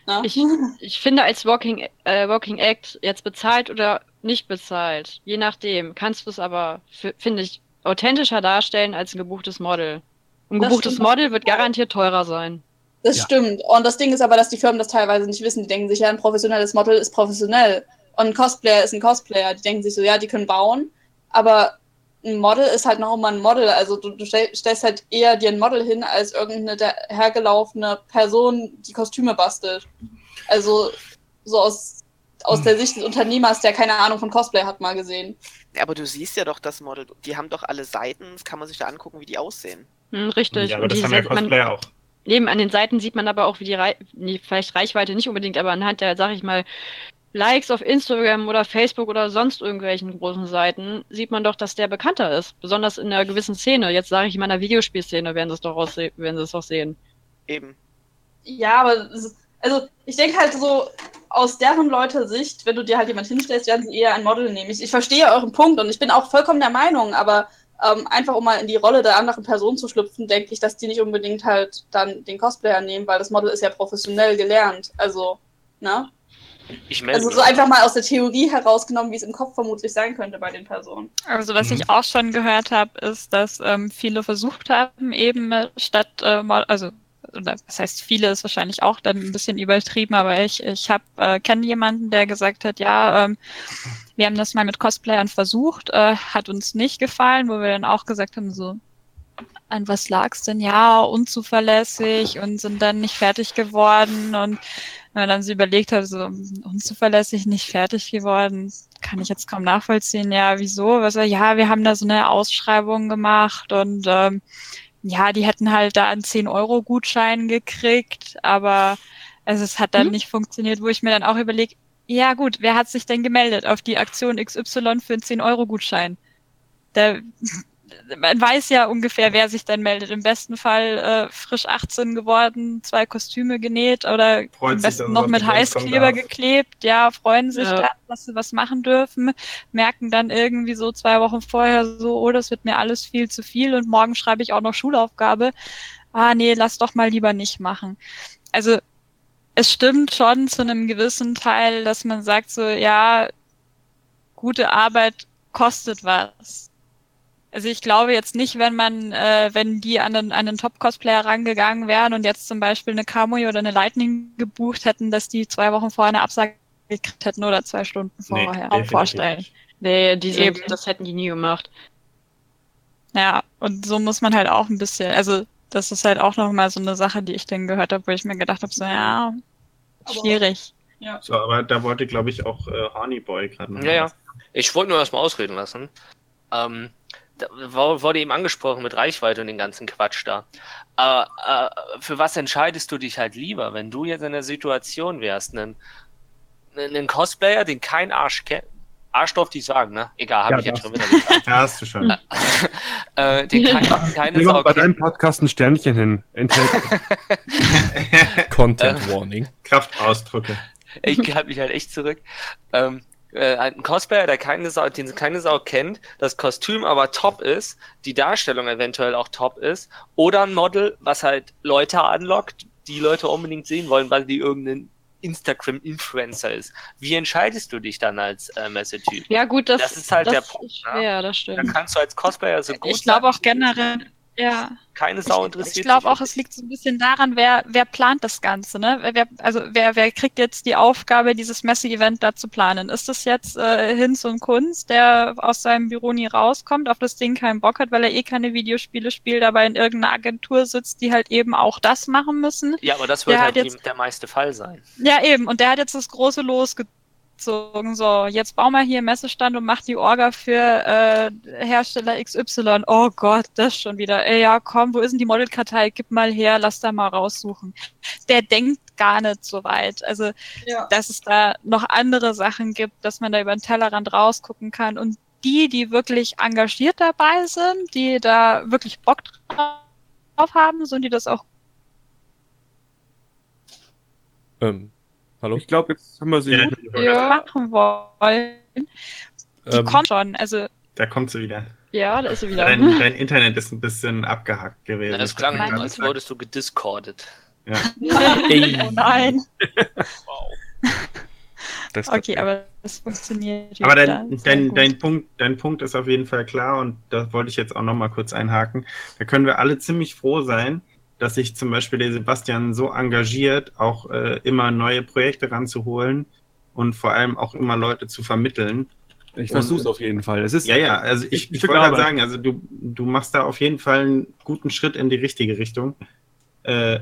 Ne? Ich, ich finde, als Walking, äh, Walking Act jetzt bezahlt oder nicht bezahlt, je nachdem, kannst du es aber, finde ich, authentischer darstellen als ein gebuchtes Model. Ein Das gebuchtes. Model wird garantiert teurer sein. Das Ja. stimmt. Und das Ding ist aber, dass die Firmen das teilweise nicht wissen. Die denken sich, ja, ein professionelles Model ist professionell. Und ein Cosplayer ist ein Cosplayer. Die denken sich so, ja, die können bauen. Aber ein Model ist halt noch immer ein Model. Also du, du stell, stellst halt eher dir ein Model hin, als irgendeine hergelaufene Person, die Kostüme bastelt. Also so aus, aus der Sicht des Unternehmers, der keine Ahnung von Cosplay hat, mal gesehen. Ja, aber du siehst ja doch das Model. Die haben doch alle Seiten. Das kann man sich da angucken, wie die aussehen. Hm, richtig. Ja, aber Und das die haben ja Cosplayer auch. Neben an den Seiten sieht man aber auch, wie die Rei nee, vielleicht Reichweite nicht unbedingt, aber anhand der, sag ich mal, Likes auf Instagram oder Facebook oder sonst irgendwelchen großen Seiten sieht man doch, dass der bekannter ist. Besonders in einer gewissen Szene. Jetzt sage ich in meiner Videospielszene, werden sie es doch werden sie es doch sehen. Eben. Ja, aber also ich denke halt so aus deren Leute Sicht, wenn du dir halt jemand hinstellst, werden sie eher ein Model nehmen. Ich, ich verstehe euren Punkt und ich bin auch vollkommen der Meinung, aber ähm, einfach um mal in die Rolle der anderen Person zu schlüpfen, denke ich, dass die nicht unbedingt halt dann den Cosplayer nehmen, weil das Model ist ja professionell gelernt. Also, ne? Ich melde Also so einfach mal aus der Theorie herausgenommen, wie es im Kopf vermutlich sein könnte bei den Personen. Also was Mhm. ich auch schon gehört habe, ist, dass ähm, viele versucht haben, eben statt, äh, mal, also oder das heißt viele ist wahrscheinlich auch dann ein bisschen übertrieben, aber ich ich habe äh, kenne jemanden, der gesagt hat, ja, ähm, wir haben das mal mit Cosplayern versucht, äh, hat uns nicht gefallen, wo wir dann auch gesagt haben, so an was lag's denn? Ja, unzuverlässig und sind dann nicht fertig geworden und wenn man dann so überlegt hat, so unzuverlässig nicht fertig geworden, kann ich jetzt kaum nachvollziehen. Ja, wieso? Was, ja, wir haben da so eine Ausschreibung gemacht und ähm, ja, die hätten halt da einen 10-Euro-Gutschein gekriegt, aber also es hat dann Mhm. nicht funktioniert, wo ich mir dann auch überlege, ja gut, wer hat sich denn gemeldet auf die Aktion XY für einen 10-Euro-Gutschein? Da, man weiß ja ungefähr, wer sich dann meldet. Im besten Fall äh, frisch 18 geworden, zwei Kostüme genäht oder Freut am besten es noch mit Heißkleber geklebt, ja, freuen sich Ja. dann, dass sie was machen dürfen, merken dann irgendwie so zwei Wochen vorher so, oh, das wird mir alles viel zu viel und morgen schreibe ich auch noch Schulaufgabe. Ah, nee, lass doch mal lieber nicht machen. Also, es stimmt schon zu einem gewissen Teil, dass man sagt so, ja, gute Arbeit kostet was. Also ich glaube jetzt nicht, wenn man, äh, wenn die an einen, an einen Top-Cosplayer rangegangen wären und jetzt zum Beispiel eine Kamui oder eine Lightning gebucht hätten, dass die zwei Wochen vorher eine Absage gekriegt hätten oder zwei Stunden Nee, vorher. definitiv vorstellen. nicht. Nee, die sind, Eben. das hätten die nie gemacht. Ja, und so muss man halt auch ein bisschen, also das ist halt auch nochmal so eine Sache, die ich dann gehört habe, wo ich mir gedacht habe, so ja, Aber- schwierig. So, aber da wollte, glaube ich, auch äh, Honeyboy gerade noch Ja, ja. Ich wollte nur erstmal ausreden lassen. Ähm, wurde eben angesprochen mit Reichweite und den ganzen Quatsch da. Aber äh, für was entscheidest du dich halt lieber, wenn du jetzt in der Situation wärst, einen, einen Cosplayer, den kein Arsch kennt, Arsch durfte ich sagen, ne? Egal, habe Ja, ich jetzt schon wieder gesagt. Ja, hast du schon. äh, den kein, keine Nimm Sau mal bei deinem Podcast ein Sternchen hin. Enthält Content Warning. Kraftausdrücke. ich halte mich halt echt zurück. Ähm, äh, ein Cosplayer, der keine Sau, den keine Sau kennt, das Kostüm aber top ist, die Darstellung eventuell auch top ist, oder ein Model, was halt Leute anlockt, die Leute unbedingt sehen wollen, weil die irgendein Instagram-Influencer ist. Wie entscheidest du dich dann als äh, Messetyp? Ja, gut, das, Das ist halt der das Punkt, ist ne? das Da stimmt. kannst du als Cosplayer so gut Ich glaube auch generell, ja. keine Sau Ich, interessiert ich glaube sich auch, es liegt so ein bisschen daran, wer, wer plant das Ganze, ne? Wer, also wer, wer kriegt jetzt die Aufgabe, dieses Messe-Event da zu planen? Ist das jetzt äh, Hinz und Kunz, der aus seinem Büro nie rauskommt, auf das Ding keinen Bock hat, weil er eh keine Videospiele spielt, aber in irgendeiner Agentur sitzt, die halt eben auch das machen müssen? Ja, aber das wird Der halt die, jetzt- der meiste Fall sein. Ja, eben. Und der hat jetzt das große losgezogen. So, jetzt bauen wir hier einen Messestand und macht die Orga für äh, Hersteller XY. Oh Gott, das schon wieder. Ey, ja, komm, wo ist denn die Modelkartei? Gib mal her, lass da mal raussuchen. Der denkt gar nicht so weit. Also, Ja. dass es da noch andere Sachen gibt, dass man da über den Tellerrand rausgucken kann. Und die, die wirklich engagiert dabei sind, die da wirklich Bock drauf haben, so und die das auch Ähm, hallo? Ich glaube, jetzt haben wir sie. Ja, Ja, machen wollen, die Ähm, kommen schon. Also, Da kommt sie wieder. ja, da ist sie wieder. Dein, dein Internet ist ein bisschen abgehackt gewesen. Es klang, Nein. als würdest du gediscordet. Ja. Ey, oh nein. Wow. das Okay, aber das funktioniert Aber wieder. dein, dein, dein, Punkt, dein Punkt ist auf jeden Fall klar und da wollte ich jetzt auch noch mal kurz einhaken. Da können wir alle ziemlich froh sein, dass sich zum Beispiel der Sebastian so engagiert, auch äh, immer neue Projekte ranzuholen und vor allem auch immer Leute zu vermitteln. Ich versuche es auf jeden Fall. Es ist Ja, ja, also ich, ich wollte gerade Arbeit. sagen, also du, du machst da auf jeden Fall einen guten Schritt in die richtige Richtung. Äh,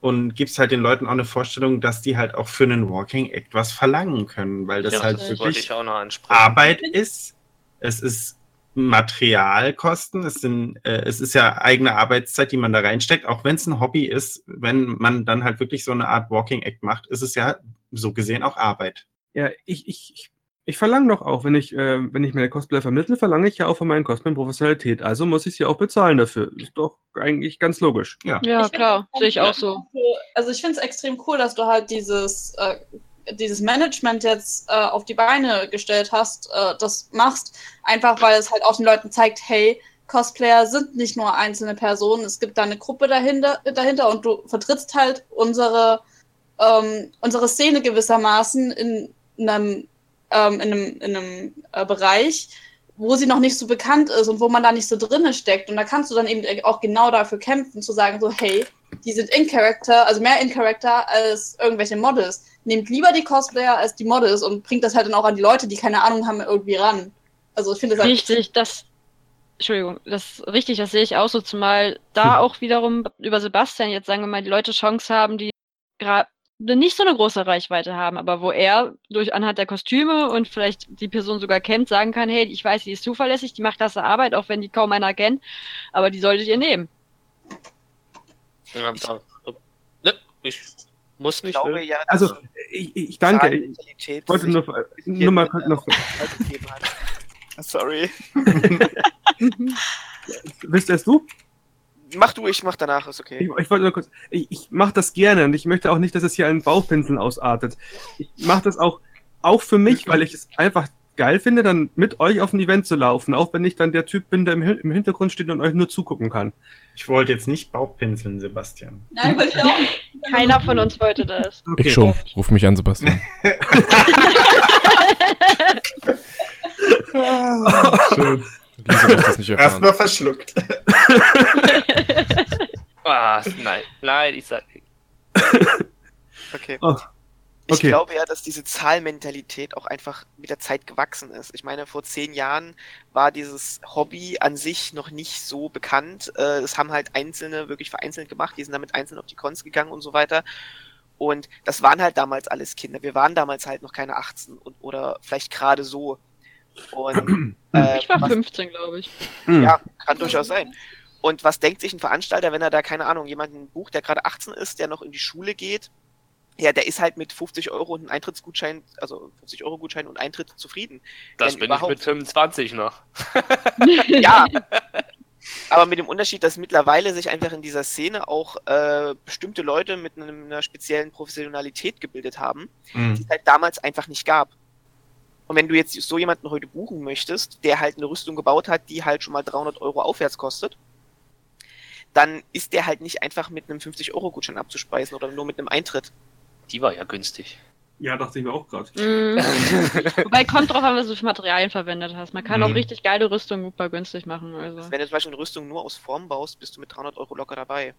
und gibst halt den Leuten auch eine Vorstellung, dass die halt auch für einen Walking Act was verlangen können, weil das ja, halt das wirklich ich auch noch ansprechen. Arbeit ist. Es ist Materialkosten, es, sind, äh, es ist ja eigene Arbeitszeit, die man da reinsteckt. Auch wenn es ein Hobby ist, wenn man dann halt wirklich so eine Art Walking Act macht, ist es ja so gesehen auch Arbeit. Ja, ich, ich, ich, ich verlange doch auch, wenn ich, äh, wenn ich meine Cosplay vermittle, verlange ich ja auch von meinen Cosplay Professionalität. Also muss ich sie auch bezahlen dafür. Ist doch eigentlich ganz logisch. Ja. Ja, klar, sehe ich auch so. Also ich finde es extrem cool, dass du halt dieses, äh, dieses Management jetzt äh, auf die Beine gestellt hast, äh, das machst, einfach weil es halt auch den Leuten zeigt, hey, Cosplayer sind nicht nur einzelne Personen, es gibt da eine Gruppe dahinter, dahinter und du vertrittst halt unsere, ähm, unsere Szene gewissermaßen in einem, ähm, in einem, in einem äh, Bereich, wo sie noch nicht so bekannt ist und wo man da nicht so drinne steckt. Und da kannst du dann eben auch genau dafür kämpfen, zu sagen, so, hey, die sind in Character, also mehr in Character als irgendwelche Models. Nehmt lieber die Cosplayer als die Models und bringt das halt dann auch an die Leute, die keine Ahnung haben, irgendwie ran. Also ich finde das halt Richtig, das. Entschuldigung, das richtig, das sehe ich auch so, zumal da auch wiederum über Sebastian jetzt sagen wir mal die Leute Chance haben, die gerade nicht so eine große Reichweite haben, aber wo er durch anhand der Kostüme und vielleicht die Person sogar kennt, sagen kann, hey, ich weiß, die ist zuverlässig, die macht klasse Arbeit, auch wenn die kaum einer kennt, aber die solltet ihr nehmen. Ja, ne, ich muss Ich nicht. glaube will. ja, Also, ich, ich danke. Ich wollte nur, nur mal kurz noch. Sorry. Willst erst du? Mach du, ich mach danach, ist okay. Ich, ich wollte nur kurz. Ich, ich mache das gerne und ich möchte auch nicht, dass es hier ein Bauchpinseln ausartet. Ich mache das auch, auch für mich, weil ich es einfach geil finde, dann mit euch auf ein Event zu laufen, auch wenn ich dann der Typ bin, der im, im Hintergrund steht und euch nur zugucken kann. Ich wollte jetzt nicht Bauchpinseln, Sebastian. Nein, wollte ich auch nicht. Keiner von uns wollte das. Ich schon. Ruf mich an, Sebastian. Schön. Lisa darf das nicht erfahren. Erstmal verschluckt. Ah, nein, nein, ich sag. Okay. Oh, Ich okay. glaube ja, dass diese Zahlmentalität auch einfach mit der Zeit gewachsen ist. Ich meine, vor zehn Jahren war dieses Hobby an sich noch nicht so bekannt. Äh, Es haben halt Einzelne wirklich vereinzelt gemacht, die sind damit einzeln auf die Cons gegangen und so weiter. Und das waren halt damals alles Kinder. Wir waren damals halt noch keine 18 und, oder vielleicht gerade so. Und äh, Ich war was- 15, glaube ich. Hm. Ja, kann durchaus sein. Und was denkt sich ein Veranstalter, wenn er da, keine Ahnung, jemanden bucht, der gerade 18 ist, der noch in die Schule geht? Ja, der ist halt mit 50 Euro und einem Eintrittsgutschein, also 50 Euro Gutschein und Eintritt zufrieden. Das Wenn bin überhaupt. ich mit 25 noch. Ja, Aber mit dem Unterschied, dass mittlerweile sich einfach in dieser Szene auch äh, bestimmte Leute mit einem, einer speziellen Professionalität gebildet haben, die Mhm. es halt damals einfach nicht gab. Und wenn du jetzt so jemanden heute buchen möchtest, der halt eine Rüstung gebaut hat, die halt schon mal 300 Euro aufwärts kostet, dann ist der halt nicht einfach mit einem 50-Euro-Gutschein abzuspeisen oder nur mit einem Eintritt. Die war ja günstig. Ja, dachte ich mir auch gerade. Mhm. Wobei kommt drauf an, was du für Materialien verwendet hast. Man kann auch Mhm. richtig geile Rüstungen super günstig machen. Also. Wenn du zum Beispiel eine Rüstung nur aus Form baust, bist du mit 300 Euro locker dabei.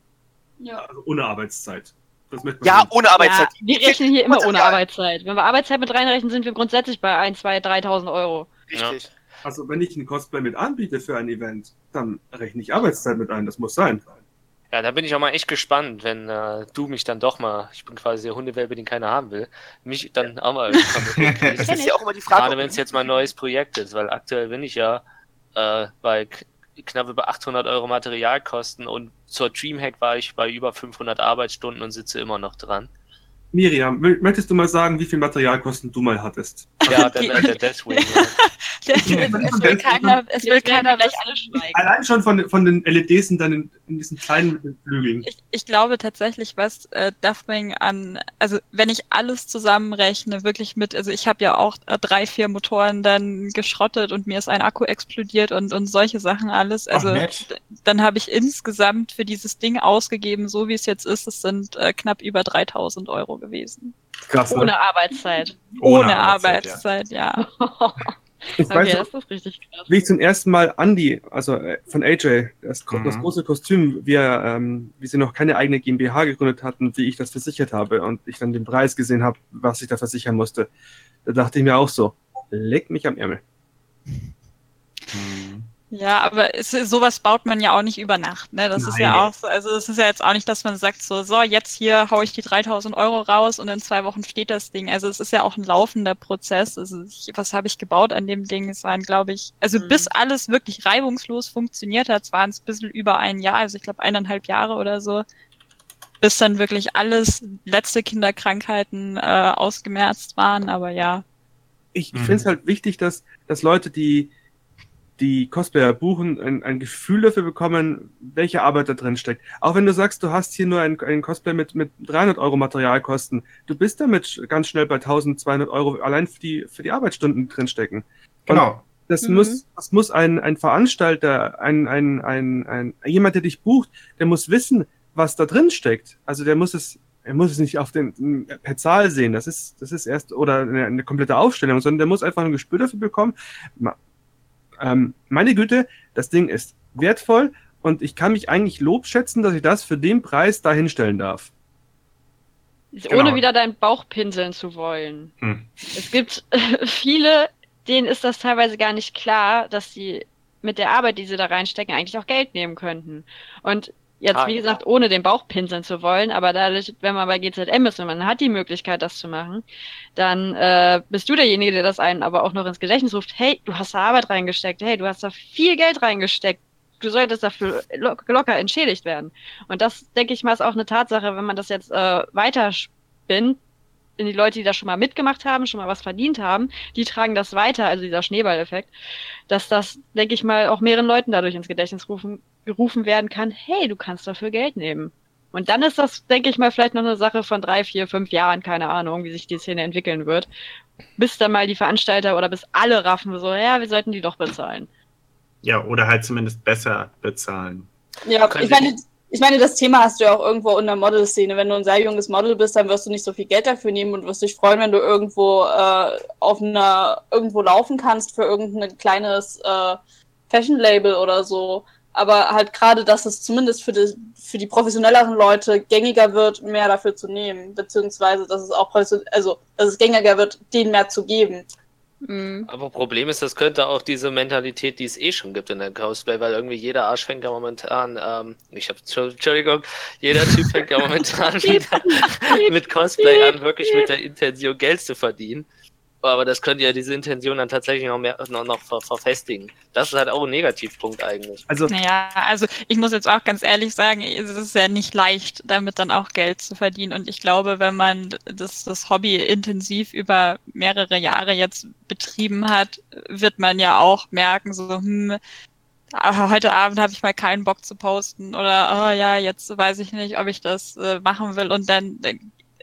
Ja. Also ohne Arbeitszeit. Das möchte man Ja, sagen. ohne Arbeitszeit. Ja, wir rechnen hier immer ohne. Arbeitszeit. Wenn wir Arbeitszeit mit reinrechnen, sind wir grundsätzlich bei 1, 2, 3.000 Euro. Richtig. Also wenn ich ein Cosplay mit anbiete für ein Event, dann rechne ich Arbeitszeit mit ein. Das muss sein. Ja, da bin ich auch mal echt gespannt, wenn äh, du mich dann doch mal, ich bin quasi der Hundewelpe, den keiner haben will, mich dann auch mal Das ist ja auch immer die Frage. Gerade wenn es jetzt mal ein neues Projekt ist, weil aktuell bin ich ja äh, bei knapp über 800 Euro Materialkosten und zur Dreamhack war ich bei über 500 Arbeitsstunden und sitze immer noch dran. Miriam, mö- möchtest du mal sagen, wie viel Materialkosten du mal hattest? Ja, der, der, der Deathwing. es will keiner, es will keiner gleich alle schweigen. Allein schon von, von den LEDs in, dann in, diesen kleinen mit den Flügeln. Ich, ich glaube tatsächlich, was äh, Deathwing an, also wenn ich alles zusammenrechne, wirklich mit, also ich habe ja auch äh, drei, vier Motoren dann geschrottet und mir ist ein Akku explodiert und, und solche Sachen alles. Ach, Also d- dann habe ich insgesamt für dieses Ding ausgegeben, so wie es jetzt ist, es sind äh, knapp über 3000 Euro gewesen. Krass, Ohne Arbeitszeit. Ohne, Arbeitszeit, ja. Arbeitszeit, ja. Ich weiß okay, noch, das ist richtig krass. wie ich zum ersten Mal Andy, also äh, von AJ, das, Mhm. das große Kostüm, wie, er, ähm, wie sie noch keine eigene GmbH gegründet hatten, wie ich das versichert habe und ich dann den Preis gesehen habe, was ich da versichern musste, da dachte ich mir auch so, leck mich am Ärmel. Mhm. Ja, aber es, ist- sowas baut man ja auch nicht über Nacht, ne? Das ist Nein. ja auch so, also es ist ja jetzt auch nicht, dass man sagt so, so, jetzt hier hau ich die 3000 Euro raus und in zwei Wochen steht das Ding. Also es ist ja auch ein laufender Prozess. Also ich, was habe ich gebaut an dem Ding? Es waren, glaube ich, also Mhm. bis alles wirklich reibungslos funktioniert hat, waren es ein bisschen über ein Jahr, also ich glaube eineinhalb Jahre oder so, bis dann wirklich alles, letzte Kinderkrankheiten äh, ausgemerzt waren, aber ja. Ich, ich Mhm. finde es halt wichtig, dass, dass Leute, die die Cosplayer buchen, ein, ein Gefühl dafür bekommen, welche Arbeit da drin steckt. Auch wenn du sagst, du hast hier nur ein, ein Cosplay mit, mit 300 Euro Materialkosten, du bist damit ganz schnell bei 1200 Euro allein für die, für die Arbeitsstunden drinstecken. Genau. Das Mhm. muss, das muss ein, ein Veranstalter, ein, ein, ein, ein, jemand, der dich bucht, der muss wissen, was da drin steckt. Also der muss es, er muss es nicht auf den, per Zahl sehen. Das ist, das ist erst, oder eine, eine komplette Aufstellung, sondern der muss einfach ein Gespür dafür bekommen. Ähm, meine Güte, das Ding ist wertvoll und ich kann mich eigentlich Lob schätzen, dass ich das für den Preis da hinstellen darf. Genau. Ohne wieder deinen Bauch pinseln zu wollen. Hm. Es gibt viele, denen ist das teilweise gar nicht klar, dass sie mit der Arbeit, die sie da reinstecken, eigentlich auch Geld nehmen könnten. Und jetzt, Ah, wie gesagt, ohne den Bauch pinseln zu wollen, aber dadurch, wenn man bei GZM ist und man hat die Möglichkeit, das zu machen, dann äh, bist du derjenige, der das einen aber auch noch ins Gedächtnis ruft, hey, du hast da Arbeit reingesteckt, hey, du hast da viel Geld reingesteckt, du solltest dafür lo locker entschädigt werden. Und das, denke ich mal, ist auch eine Tatsache, wenn man das jetzt äh, weiterspinnt, in die Leute, die das schon mal mitgemacht haben, schon mal was verdient haben, die tragen das weiter, also dieser Schneeballeffekt, dass das, denke ich mal, auch mehreren Leuten dadurch ins Gedächtnis rufen, gerufen werden kann, hey, du kannst dafür Geld nehmen. Und dann ist das, denke ich mal, vielleicht noch eine Sache von drei, vier, fünf Jahren, keine Ahnung, wie sich die Szene entwickeln wird. Bis dann mal die Veranstalter oder bis alle raffen, so, ja, wir sollten die doch bezahlen. Ja, oder halt zumindest besser bezahlen. Ja, ich meine, ich meine, das Thema hast du ja auch irgendwo in der Modelszene. Wenn du ein sehr junges Model bist, dann wirst du nicht so viel Geld dafür nehmen und wirst dich freuen, wenn du irgendwo äh, auf einer irgendwo laufen kannst für irgendein kleines äh, Fashion-Label oder so. Aber halt gerade, dass es zumindest für die, für die professionelleren Leute gängiger wird, mehr dafür zu nehmen, beziehungsweise dass es auch profession- also dass es gängiger wird, denen mehr zu geben. Mhm. Aber Problem ist, das könnte auch diese Mentalität, die es eh schon gibt in der Cosplay, weil irgendwie jeder Arsch fängt ja momentan, ähm, ich hab, Entschuldigung, jeder Typ fängt ja momentan wieder mit Cosplay an, wirklich mit der Intention Geld zu verdienen. Aber das könnte ja diese Intention dann tatsächlich noch mehr noch, noch ver verfestigen. Das ist halt auch ein Negativpunkt eigentlich. Also Naja, also ich muss jetzt auch ganz ehrlich sagen, es ist ja nicht leicht, damit dann auch Geld zu verdienen. Und ich glaube, wenn man das, das Hobby intensiv über mehrere Jahre jetzt betrieben hat, wird man ja auch merken, so, hm, ah, heute Abend habe ich mal keinen Bock zu posten oder oh ja, jetzt weiß ich nicht, ob ich das äh, machen will und dann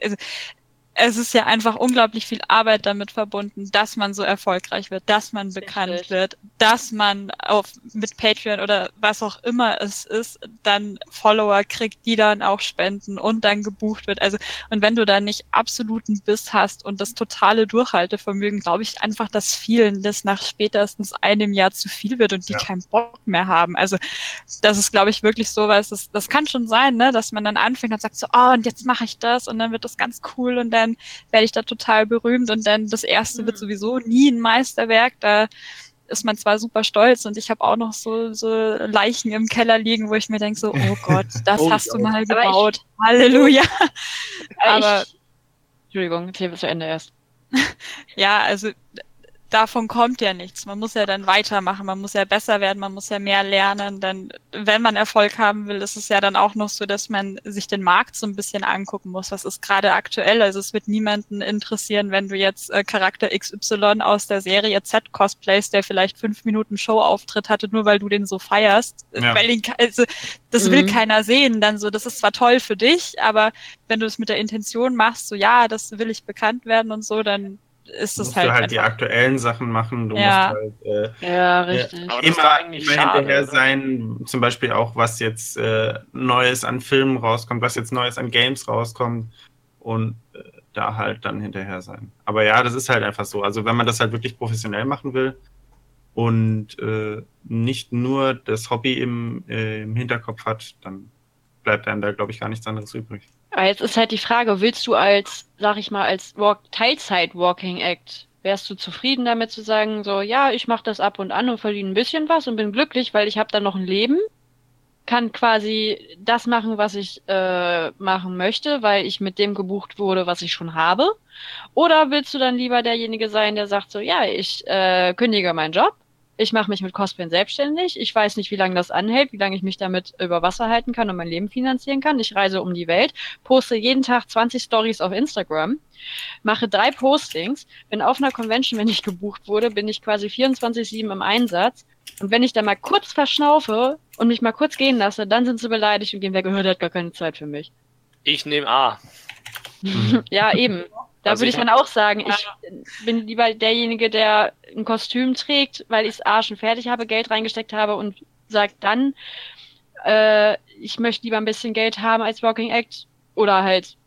also, es ist ja einfach unglaublich viel Arbeit damit verbunden, dass man so erfolgreich wird, dass man bekannt Richtig. wird, dass man auf, mit Patreon oder was auch immer es ist, dann Follower kriegt, die dann auch spenden und dann gebucht wird. Also, und wenn du da nicht absoluten Biss hast und das totale Durchhaltevermögen, glaube ich einfach, dass vielen das nach spätestens einem Jahr zu viel wird und die Ja. keinen Bock mehr haben. Also, das ist, glaube ich, wirklich sowas, das, das kann schon sein, ne, dass man dann anfängt und sagt so, oh, und jetzt mache ich das und dann wird das ganz cool und dann werde ich da total berühmt und dann das erste wird sowieso nie ein Meisterwerk, da ist man zwar super stolz und ich habe auch noch so, so Leichen im Keller liegen, wo ich mir denke so, oh Gott, das Oh, hast du mal Aber ich- gebaut. Halleluja. Aber Aber ich, Entschuldigung, erzähl bis zu Ende erst. ja, also davon kommt ja nichts. Man muss ja dann weitermachen, man muss ja besser werden, man muss ja mehr lernen. Dann, wenn man Erfolg haben will, ist es ja dann auch noch so, dass man sich den Markt so ein bisschen angucken muss. Was ist gerade aktuell? Also es wird niemanden interessieren, wenn du jetzt äh, Charakter XY aus der Serie Z cosplayst, der vielleicht fünf Minuten Showauftritt hatte, nur weil du den so feierst. Ja. Weil ihn, also, das will Mhm. keiner sehen. Dann so, das ist zwar toll für dich, aber wenn du es mit der Intention machst, so ja, das will ich bekannt werden und so, dann ist Du es musst halt, du halt die aktuellen Sachen machen. Du Ja. musst halt äh, Ja, richtig. Das ist doch immer, eigentlich immer schade, hinterher oder? sein, zum Beispiel auch, was jetzt äh, Neues an Filmen rauskommt, was jetzt Neues an Games rauskommt und äh, da halt dann hinterher sein. Aber ja, das ist halt einfach so. Also wenn man das halt wirklich professionell machen will und äh, nicht nur das Hobby im, äh, im Hinterkopf hat, dann bleibt einem da, glaube ich, gar nichts anderes übrig. Aber jetzt ist halt die Frage, willst du als, sag ich mal, als Walk Teilzeit-Walking Act, wärst du zufrieden damit zu sagen, so, ja, ich mache das ab und an und verdiene ein bisschen was und bin glücklich, weil ich habe dann noch ein Leben, kann quasi das machen, was ich äh, machen möchte, weil ich mit dem gebucht wurde, was ich schon habe? Oder willst du dann lieber derjenige sein, der sagt so, ja, ich äh, kündige meinen Job, ich mache mich mit Cosplayen selbstständig. Ich weiß nicht, wie lange das anhält, wie lange ich mich damit über Wasser halten kann und mein Leben finanzieren kann. Ich reise um die Welt, poste jeden Tag 20 Stories auf Instagram, mache drei Postings, bin auf einer Convention, wenn ich gebucht wurde, bin ich quasi 24-7 im Einsatz. Und wenn ich da mal kurz verschnaufe und mich mal kurz gehen lasse, dann sind sie beleidigt und gehen, wer gehört, der hat gar keine Zeit für mich. Ich nehme A. ja, eben. Da Also würde ich dann auch sagen, ich bin lieber derjenige, der ein Kostüm trägt, weil ich es A schon fertig habe, Geld reingesteckt habe und sagt dann, äh, ich möchte lieber ein bisschen Geld haben als Walking Act. Oder halt,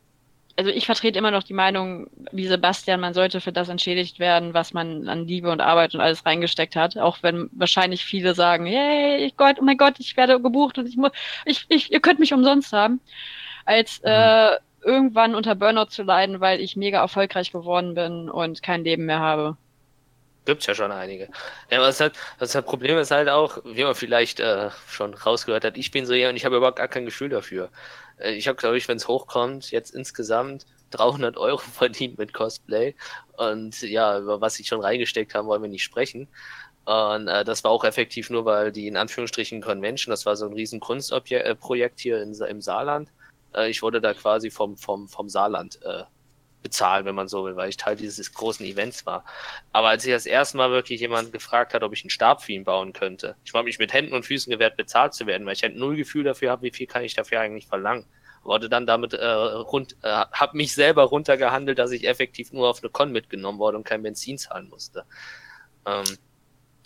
also ich vertrete immer noch die Meinung, wie Sebastian, man sollte für das entschädigt werden, was man an Liebe und Arbeit und alles reingesteckt hat. Auch wenn wahrscheinlich viele sagen, hey, Gott, oh mein Gott, ich werde gebucht und ich muss, ich, ich, ihr könnt mich umsonst haben. Als äh, irgendwann unter Burnout zu leiden, weil ich mega erfolgreich geworden bin und kein Leben mehr habe. Gibt's ja schon einige. Ja, was halt, das Problem ist halt auch, wie man vielleicht äh, schon rausgehört hat, ich bin so jemand, ich habe überhaupt gar kein Gefühl dafür. Äh, ich habe, glaube ich, wenn es hochkommt, jetzt insgesamt 300 Euro verdient mit Cosplay. Und ja, über was ich schon reingesteckt habe, wollen wir nicht sprechen. Und äh, das war auch effektiv nur, weil die in Anführungsstrichen Convention, das war so ein riesen Kunstprojekt hier in, im Saarland. Äh, ich wurde da quasi vom, vom, vom Saarland äh, bezahlen, wenn man so will, weil ich Teil dieses großen Events war. Aber als ich das erste Mal wirklich jemand gefragt hat, ob ich einen Stab für ihn bauen könnte, ich habe mich mit Händen und Füßen gewehrt, bezahlt zu werden, weil ich halt null Gefühl dafür habe, wie viel kann ich dafür eigentlich verlangen. Wurde dann damit äh, rund, äh, habe mich selber runtergehandelt, dass ich effektiv nur auf eine Con mitgenommen wurde und kein Benzin zahlen musste. Ähm,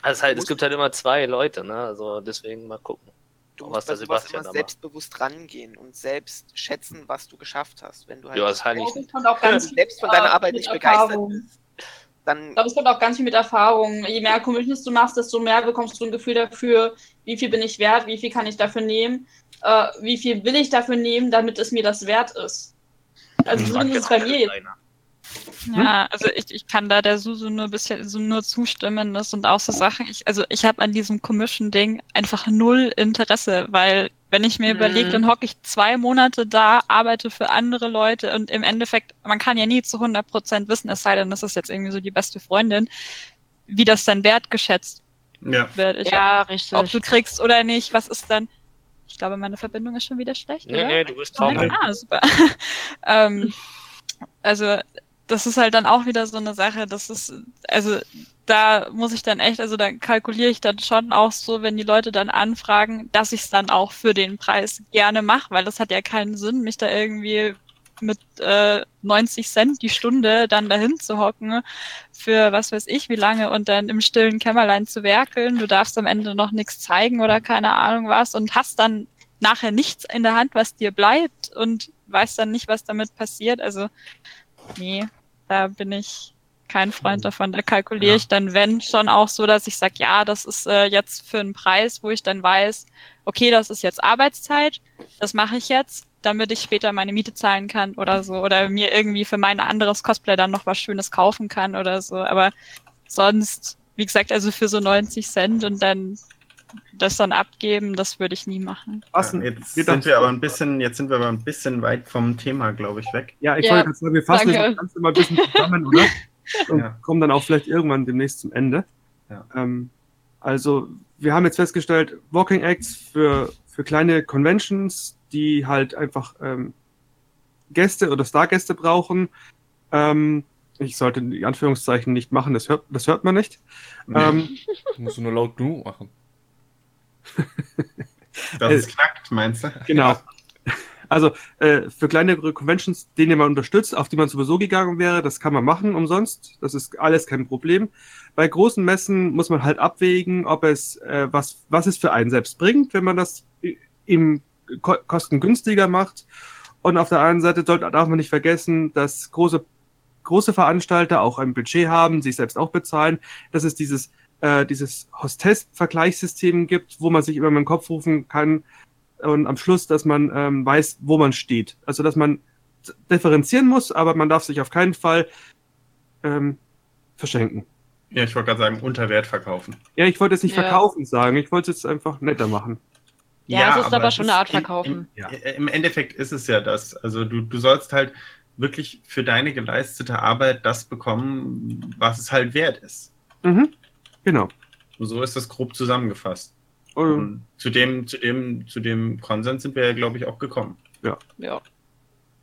also halt, es gibt halt immer zwei Leute, ne? Also deswegen mal gucken. Du Was musst der bei sowas immer da selbstbewusst rangehen und selbst schätzen, was du geschafft hast. Wenn du halt Ja, das ganz viel selbst von deiner Arbeit nicht begeistert Erfahrung. bist, dann Ich glaube, es kommt auch ganz viel mit Erfahrung. Je mehr Commissions du machst, desto mehr bekommst du ein Gefühl dafür, wie viel bin ich wert, wie viel kann ich dafür nehmen, äh, wie viel will ich dafür nehmen, damit es mir das wert ist. Also zumindest bei mir jetzt. Keiner. Ja, also ich, ich kann da der Susu nur bisschen so nur zustimmen. Das sind auch so Sachen. Ich, also ich habe an diesem Commission-Ding einfach null Interesse, weil wenn ich mir Mhm. überlege, dann hocke ich zwei Monate da, arbeite für andere Leute und im Endeffekt, man kann ja nie zu 100 Prozent wissen, es sei denn, das ist jetzt irgendwie so die beste Freundin, wie das dann wertgeschätzt Ja. wird. Ich, Ja, Ob richtig. du kriegst oder nicht, was ist dann? Ich glaube, meine Verbindung ist schon wieder schlecht, Nee, oder? nee, du bist Ja. taub. Ah, super. ähm, also das ist halt dann auch wieder so eine Sache, das ist, also da muss ich dann echt, also da kalkuliere ich dann schon auch so, wenn die Leute dann anfragen, dass ich es dann auch für den Preis gerne mache, weil das hat ja keinen Sinn, mich da irgendwie mit äh, 90 Cent die Stunde dann dahin zu hocken für was weiß ich wie lange und dann im stillen Kämmerlein zu werkeln. Du darfst am Ende noch nichts zeigen oder keine Ahnung was und hast dann nachher nichts in der Hand, was dir bleibt und weißt dann nicht, was damit passiert. Also nee, da bin ich kein Freund davon. Da kalkuliere Ja. ich dann, wenn schon auch so, dass ich sage, ja, das ist äh, jetzt für einen Preis, wo ich dann weiß, okay, das ist jetzt Arbeitszeit, das mache ich jetzt, damit ich später meine Miete zahlen kann oder so. Oder mir irgendwie für mein anderes Cosplay dann noch was Schönes kaufen kann oder so. Aber sonst, wie gesagt, also für so 90 Cent und dann das dann abgeben, das würde ich nie machen. Denn? jetzt sind wir aber ein bisschen, jetzt sind wir aber ein bisschen weit vom Thema, glaube ich, weg. Ja, ich Ja, wollte gerade sagen, wir fassen danke. das Ganze mal ein bisschen zusammen, oder? Und Ja. kommen dann auch vielleicht irgendwann demnächst zum Ende. Ja. Ähm, also, wir haben jetzt festgestellt, Walking Acts für, für kleine Conventions, die halt einfach ähm, Gäste oder Stargäste brauchen. Ähm, ich sollte die Anführungszeichen nicht machen, das hört, das hört man nicht. Ähm, Musst du nur laut genug machen. Das ist knackt, meinst du? Genau. Also äh, für kleinere Conventions, denen man unterstützt, auf die man sowieso gegangen wäre, das kann man machen umsonst. Das ist alles kein Problem. Bei großen Messen muss man halt abwägen, ob es äh, was was es für einen selbst bringt, wenn man das im Ko kostengünstiger macht. Und auf der anderen Seite sollte, darf man nicht vergessen, dass große große Veranstalter auch ein Budget haben, sich selbst auch bezahlen, dass es dieses äh, dieses Hostess-Vergleichssystem gibt, wo man sich in den Kopf rufen kann, und am Schluss, dass man ähm, weiß, wo man steht. Also, dass man differenzieren muss, aber man darf sich auf keinen Fall ähm, verschenken. Ja, ich wollte gerade sagen, unter Wert verkaufen. Ja, ich wollte jetzt nicht Ja. verkaufen sagen, ich wollte es jetzt einfach netter machen. Ja, es ist aber es schon eine Art im- Verkaufen. Im, Im Endeffekt ist es ja das. Also du, du sollst halt wirklich für deine geleistete Arbeit das bekommen, was es halt wert ist. Mhm. Genau. So ist das grob zusammengefasst. Und, Und zu dem, zu dem, zu dem Konsens sind wir ja, glaube ich, auch gekommen. Ja,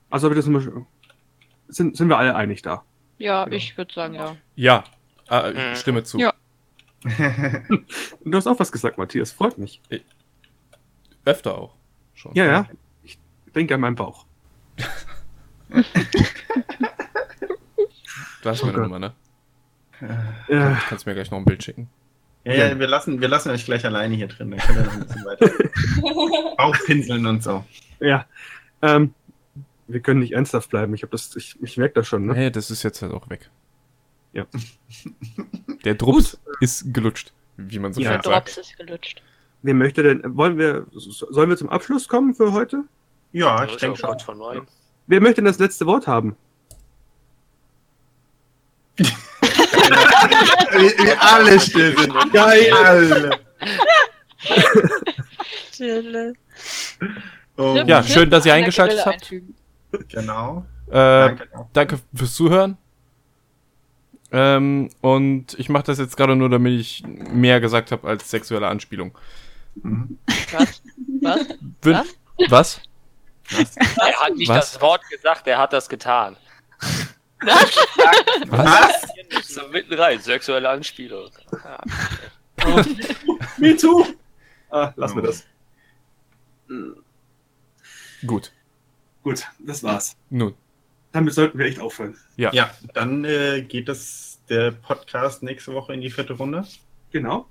also, wir mal, sind, sind wir alle einig da. ja ich würde sagen, ja. Ja, ah, ich Mhm. stimme zu. Ja. Du hast auch was gesagt, Matthias, freut mich. Öfter auch. Schon. Ja, ja. Ich denke an meinen Bauch. Du hast meine Gott. Nummer, ne? Äh, Kannst mir gleich noch ein Bild schicken. Ja, ja, wir lassen, wir lassen euch gleich alleine hier drin. Dann könnt ihr noch ein bisschen weiter aufpinseln und so. ja. Ähm, wir können nicht ernsthaft bleiben. Ich, hab das, ich, ich merke das schon. Ne? Nee, das ist jetzt halt auch weg. Ja. Der Drups ist gelutscht, wie man so Ja. schön Der sagt. Drops ist gelutscht. Wer möchte denn, wollen wir, sollen wir zum Abschluss kommen für heute? Ja, ich ja denke schon. Wer möchte denn das letzte Wort haben? Wie alle still sind. Geil. Alle. Oh, Ja, Wir schön, dass ihr eingeschaltet habt. Genau. Äh, Danke. danke fürs Zuhören. Ähm, und ich mache das jetzt gerade nur, damit ich mehr gesagt habe als sexuelle Anspielung. Mhm. Was? Was? Wün Was? Was? Er hat nicht Was? das Wort gesagt, er hat das getan. Was? So mitten rein, sexuelle Anspielung. Ja. Me too! Ah, lassen wir das. Gut. Gut, das war's. Nun. Damit sollten wir echt aufhören. Ja, dann äh, geht das der Podcast nächste Woche in die vierte Runde. Genau.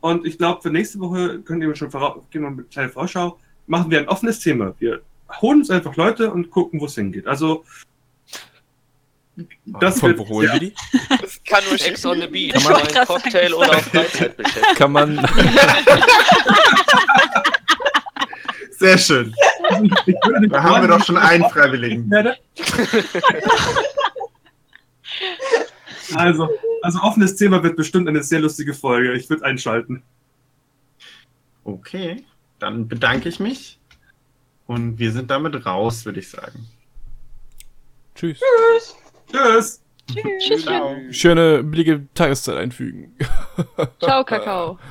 Und ich glaube, für nächste Woche könnt ihr mir schon voraus, genau, eine kleine Vorschau, machen wir ein offenes Thema. Wir holen uns einfach Leute und gucken, wo es hingeht. Also, das Von wo holen wir die? Kann nur Ex on the Beach, Kann man- ein Cocktail oder auf Freizeit beschäftigt. Kann man. Sehr schön. Da haben wir doch schon einen Freiwilligen. Also, also offenes Thema wird bestimmt eine sehr lustige Folge. Ich würde einschalten. Okay, dann bedanke ich mich. Und wir sind damit raus, würde ich sagen. Tschüss. Tschüss! Tschüss. Ciao. Schöne billige Tageszeit einfügen. Ciao, Kakao.